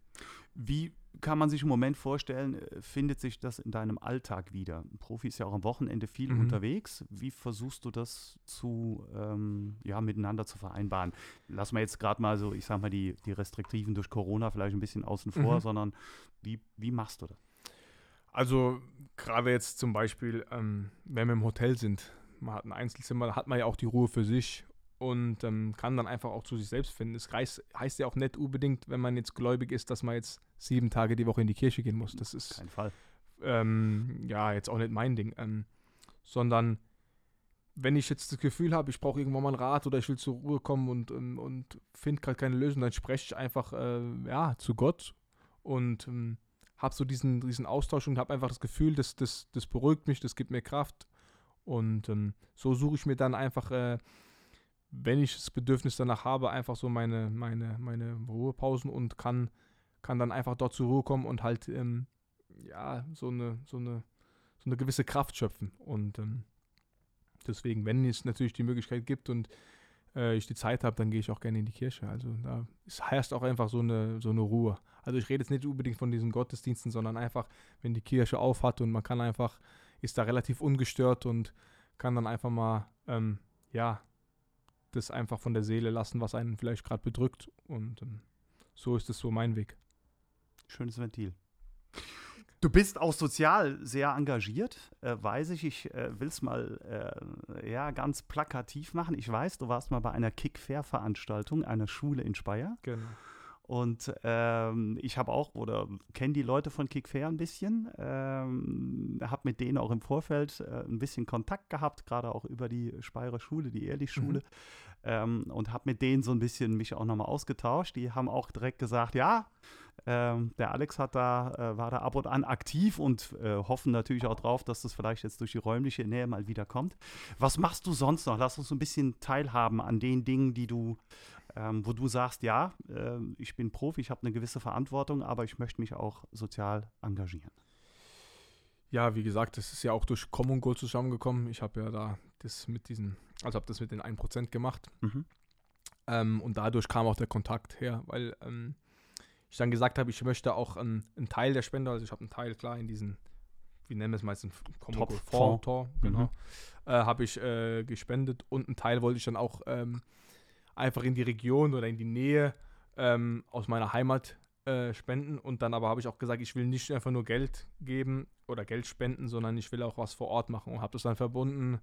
Wie kann man sich im Moment vorstellen, äh, findet sich das in deinem Alltag wieder? Ein Profi ist ja auch am Wochenende viel mhm. unterwegs. Wie versuchst du das zu, ähm, ja, miteinander zu vereinbaren? Lass mal jetzt gerade mal so, ich sag mal, die, die Restriktiven durch Corona vielleicht ein bisschen außen vor, mhm. sondern wie, wie machst du das? Also gerade jetzt zum Beispiel, ähm, wenn wir im Hotel sind, man hat ein Einzelzimmer, da hat man ja auch die Ruhe für sich und ähm, kann dann einfach auch zu sich selbst finden. Es heißt, heißt ja auch nicht unbedingt, wenn man jetzt gläubig ist, dass man jetzt sieben Tage die Woche in die Kirche gehen muss. Das ist kein Fall. Ähm, ja jetzt auch nicht mein Ding, ähm, sondern wenn ich jetzt das Gefühl habe, ich brauche irgendwann mal einen Rat oder ich will zur Ruhe kommen und, ähm, und finde gerade keine Lösung, dann spreche ich einfach äh, ja, zu Gott und ähm, habe so diesen, diesen Austausch und habe einfach das Gefühl, das, das, das beruhigt mich, das gibt mir Kraft. Und ähm, so suche ich mir dann einfach äh, wenn ich das Bedürfnis danach habe, einfach so meine, meine, meine Ruhepausen und kann, kann dann einfach dort zur Ruhe kommen und halt ähm, ja, so eine, so eine, so eine gewisse Kraft schöpfen. Und ähm, deswegen, wenn es natürlich die Möglichkeit gibt und äh, ich die Zeit habe, dann gehe ich auch gerne in die Kirche. Also da heißt auch einfach so eine, so eine Ruhe. Also ich rede jetzt nicht unbedingt von diesen Gottesdiensten, sondern einfach, wenn die Kirche aufhat und man kann einfach, ist da relativ ungestört und kann dann einfach mal, ähm, ja, das einfach von der Seele lassen, was einen vielleicht gerade bedrückt. Und ähm, so ist es so mein Weg. Schönes Ventil. Du bist auch sozial sehr engagiert, äh, weiß ich. Ich äh, will es mal äh, ja, ganz plakativ machen. Ich weiß, du warst mal bei einer Kick-Fair-Veranstaltung einer Schule in Speyer. Genau. Und ähm, ich habe auch oder kenne die Leute von Kickfair ein bisschen, ähm, habe mit denen auch im Vorfeld äh, ein bisschen Kontakt gehabt, gerade auch über die Speyerer Schule, die Ehrlich-Schule. Mhm. Ähm, und habe mit denen so ein bisschen mich auch nochmal ausgetauscht. Die haben auch direkt gesagt, ja, ähm, der Alex hat da, äh, war da ab und an aktiv und äh, hoffen natürlich auch drauf, dass das vielleicht jetzt durch die räumliche Nähe mal wieder kommt. Was machst du sonst noch? Lass uns ein bisschen teilhaben an den Dingen, die du ähm, wo du sagst, ja, äh, ich bin Profi, ich habe eine gewisse Verantwortung, aber ich möchte mich auch sozial engagieren. Ja, wie gesagt, das ist ja auch durch Common Goal zusammengekommen. Ich habe ja da das mit diesen, also habe das mit den 1% gemacht. Mhm. Ähm, und dadurch kam auch der Kontakt her, weil ähm, ich dann gesagt habe, ich möchte auch einen, einen Teil der Spender, also ich habe einen Teil klar in diesen, wie nennen wir es meistens, Fonds, genau, mhm. äh, habe ich äh, gespendet und einen Teil wollte ich dann auch ähm, einfach in die Region oder in die Nähe ähm, aus meiner Heimat äh, spenden. Und dann aber habe ich auch gesagt, ich will nicht einfach nur Geld geben oder Geld spenden, sondern ich will auch was vor Ort machen. Und habe das dann verbunden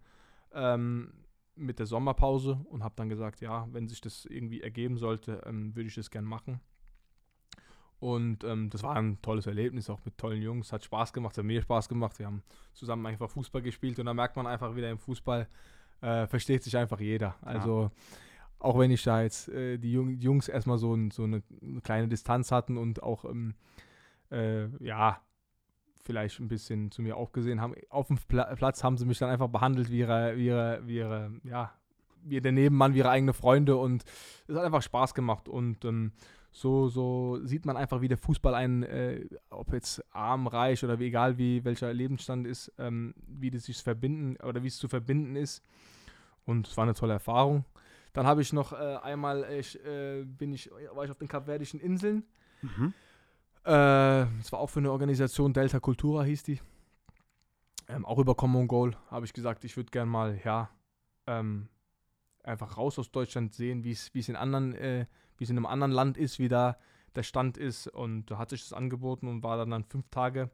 ähm, mit der Sommerpause und habe dann gesagt, ja, wenn sich das irgendwie ergeben sollte, ähm, würde ich das gern machen. Und ähm, das war ein tolles Erlebnis, auch mit tollen Jungs. Hat Spaß gemacht, hat mir Spaß gemacht. Wir haben zusammen einfach Fußball gespielt und da merkt man einfach wieder im Fußball, äh, versteht sich einfach jeder. Also ja auch wenn ich da jetzt äh, die Jungs erstmal so, so eine, kleine Distanz hatten und auch, ähm, äh, ja, vielleicht ein bisschen zu mir aufgesehen haben. Auf dem Pla Platz haben sie mich dann einfach behandelt wie ihre, wie ihre, wie ihre, ja, wie der Nebenmann, wie ihre eigene Freunde und es hat einfach Spaß gemacht und ähm, so, so sieht man einfach, wie der Fußball einen, äh, ob jetzt arm, reich oder wie, egal wie welcher Lebensstand ist, ähm, wie das sich verbinden oder wie es zu verbinden ist. Und es war eine tolle Erfahrung. Dann habe ich noch äh, einmal, ich, äh, bin ich, war ich auf den Kapverdischen Inseln. Mhm. Äh, das war auch für eine Organisation, Delta Cultura hieß die. Ähm, auch über Common Goal habe ich gesagt, ich würde gerne mal, ja, ähm, einfach raus aus Deutschland sehen, wie es in anderen, äh, wie es in einem anderen Land ist, wie da der Stand ist. Und da hat sich das angeboten und war dann, dann fünf Tage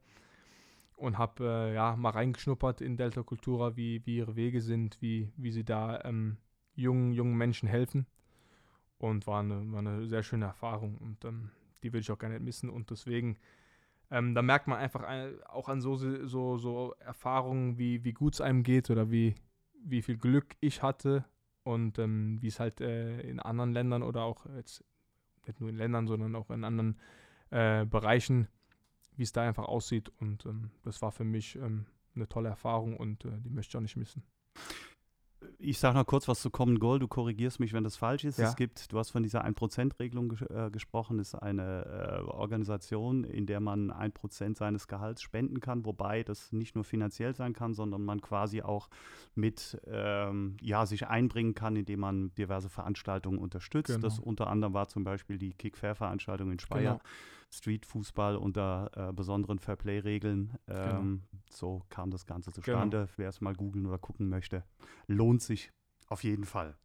und habe äh, ja mal reingeschnuppert in Delta Cultura, wie, wie ihre Wege sind, wie, wie sie da ähm, jungen, jungen Menschen helfen. Und war eine, war eine sehr schöne Erfahrung und ähm, die will ich auch nicht missen. Und deswegen ähm, da merkt man einfach auch an so, so, so Erfahrungen, wie, wie gut es einem geht oder wie, wie viel Glück ich hatte und ähm, wie es halt äh, in anderen Ländern oder auch jetzt nicht nur in Ländern, sondern auch in anderen äh, Bereichen, wie es da einfach aussieht. Und ähm, das war für mich ähm, eine tolle Erfahrung und äh, die möchte ich auch nicht missen. Ich sage noch kurz was zu Common Goal. Du korrigierst mich, wenn das falsch ist. Ja. Es gibt, du hast von dieser 1%-Regelung ges äh, gesprochen. Das ist eine äh, Organisation, in der man 1% seines Gehalts spenden kann, wobei das nicht nur finanziell sein kann, sondern man quasi auch mit ähm, ja, sich einbringen kann, indem man diverse Veranstaltungen unterstützt. Genau. Das unter anderem war zum Beispiel die Kick-Fair-Veranstaltung in Speyer. Genau. Street-Fußball unter äh, besonderen Fairplay-Regeln. Ähm, So kam das Ganze zustande. Wer es mal googeln oder gucken möchte, lohnt sich auf jeden Fall.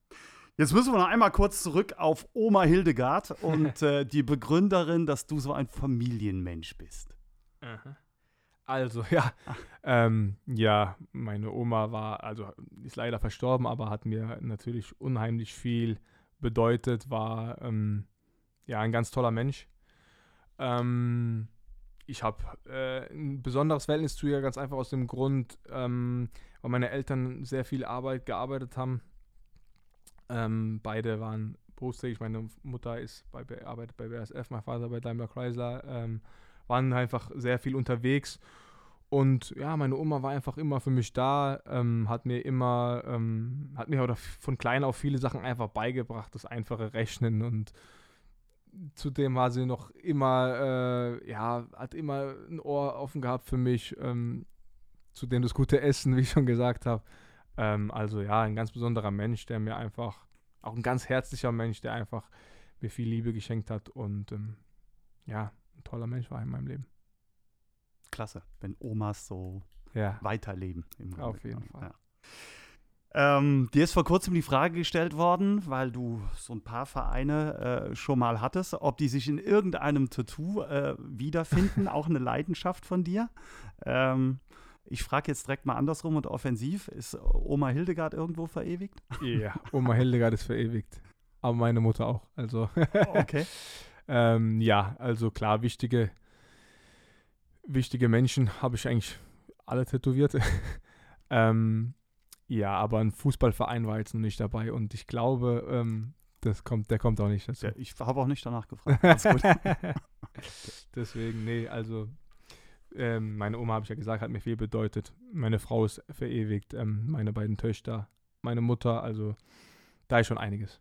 Jetzt müssen wir noch einmal kurz zurück auf Oma Hildegard und äh, die Begründerin, dass du so ein Familienmensch bist. Also, ja. Ähm, ja, meine Oma war, also ist leider verstorben, aber hat mir natürlich unheimlich viel bedeutet, war ähm, ja ein ganz toller Mensch. Ähm, ich habe äh, ein besonderes Verhältnis zu ihr, ganz einfach aus dem Grund, ähm, weil meine Eltern sehr viel Arbeit gearbeitet haben. Ähm, beide waren berufstätig. Meine Mutter ist bei, arbeitet bei BASF, mein Vater bei Daimler Chrysler. Ähm, waren einfach sehr viel unterwegs. Und ja, meine Oma war einfach immer für mich da, ähm, hat mir immer, ähm, hat mir oder von klein auf viele Sachen einfach beigebracht, das einfache Rechnen und zudem war sie noch immer, äh, ja, hat immer ein Ohr offen gehabt für mich. Ähm, zudem das gute Essen, wie ich schon gesagt habe. Ähm, also ja, ein ganz besonderer Mensch, der mir einfach, auch ein ganz herzlicher Mensch, der einfach mir viel Liebe geschenkt hat und ähm, ja, ein toller Mensch war in meinem Leben. Klasse, wenn Omas so Ja, weiterleben. Auf jeden Fall. Ja. Ähm, dir ist vor kurzem die Frage gestellt worden, weil du so ein paar Vereine äh, schon mal hattest, ob die sich in irgendeinem Tattoo äh, wiederfinden, auch eine Leidenschaft von dir. Ähm, ich frage jetzt direkt mal andersrum und offensiv. Ist Oma Hildegard irgendwo verewigt? ja, Oma Hildegard ist verewigt. Aber meine Mutter auch. Also, Okay. ähm, ja, also klar, wichtige, wichtige Menschen habe ich eigentlich alle tätowiert. ähm, ja, aber ein Fußballverein war jetzt noch nicht dabei und ich glaube, ähm, das kommt, der kommt auch nicht dazu. Ja, ich habe auch nicht danach gefragt. Deswegen, nee, also ähm, meine Oma, habe ich ja gesagt, hat mir viel bedeutet. Meine Frau ist verewigt, ähm, meine beiden Töchter, meine Mutter, also da ist schon einiges.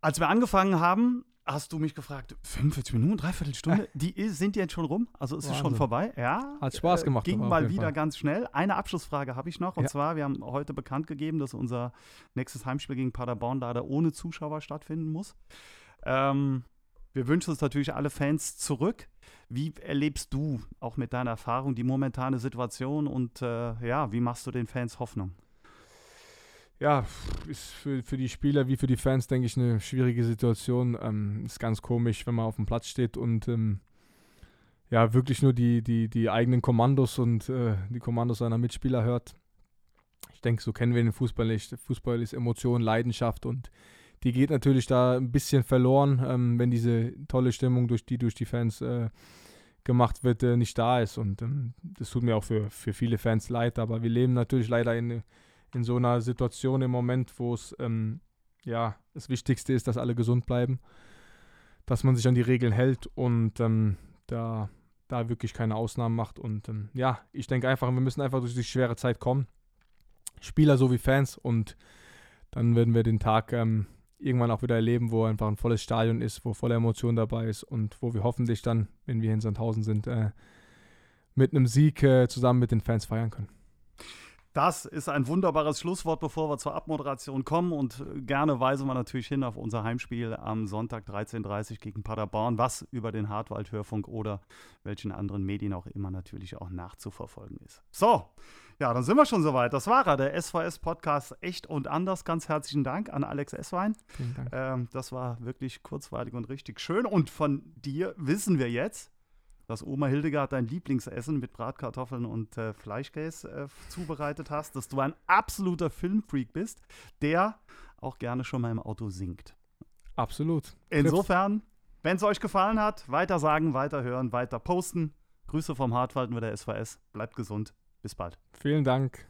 Als wir angefangen haben, hast du mich gefragt, 45 Minuten, dreiviertel Stunde, die ist- sind jetzt schon rum? Also ist es schon vorbei? Ja. Hat Spaß äh, gemacht, Ging aber auf mal wieder Fall. ganz schnell. Eine Abschlussfrage habe ich noch. Und Ja. zwar, wir haben heute bekannt gegeben, dass unser nächstes Heimspiel gegen Paderborn leider ohne Zuschauer stattfinden muss. Ähm, wir wünschen uns natürlich alle Fans zurück. Wie erlebst du auch mit deiner Erfahrung die momentane Situation und äh, ja, wie machst du den Fans Hoffnung? Ja, ist für, für die Spieler wie für die Fans, denke ich, eine schwierige Situation. Ähm, ist ganz komisch, wenn man auf dem Platz steht und ähm, ja, wirklich nur die, die, die eigenen Kommandos und äh, die Kommandos seiner Mitspieler hört. Ich denke, so kennen wir den Fußball nicht. Fußball ist Emotion, Leidenschaft und die geht natürlich da ein bisschen verloren, ähm, wenn diese tolle Stimmung, durch die durch die Fans äh, gemacht wird, äh, nicht da ist. Und ähm, das tut mir auch für, für viele Fans leid, aber wir leben natürlich leider in, in so einer Situation im Moment, wo es ähm, ja das Wichtigste ist, dass alle gesund bleiben, dass man sich an die Regeln hält und ähm, da, da wirklich keine Ausnahmen macht. Und ähm, ja, ich denke einfach, wir müssen einfach durch die schwere Zeit kommen. Spieler sowie Fans und dann werden wir den Tag ähm, irgendwann auch wieder erleben, wo einfach ein volles Stadion ist, wo volle Emotion dabei ist und wo wir hoffentlich dann, wenn wir in Sandhausen sind, äh, mit einem Sieg äh, zusammen mit den Fans feiern können. Das ist ein wunderbares Schlusswort, bevor wir zur Abmoderation kommen. Und äh, gerne weisen wir natürlich hin auf unser Heimspiel am Sonntag 13.30 Uhr gegen Paderborn, was über den Hartwald-Hörfunk oder welchen anderen Medien auch immer natürlich auch nachzuverfolgen ist. So, ja, dann sind wir schon soweit. Das war er, der SVS-Podcast Echt und Anders. Ganz herzlichen Dank an Alex Esswein. Vielen Dank. Ähm, das war wirklich kurzweilig und richtig schön. Und von dir wissen wir jetzt, dass Oma Hildegard dein Lieblingsessen mit Bratkartoffeln und äh, Fleischkäse äh, zubereitet hast, dass du ein absoluter Filmfreak bist, der auch gerne schon mal im Auto singt. Absolut. Insofern Wenn es euch gefallen hat, weiter sagen, weiter hören, weiter posten. Grüße vom Hartwald mit der SVS. Bleibt gesund. Bis bald. Vielen Dank.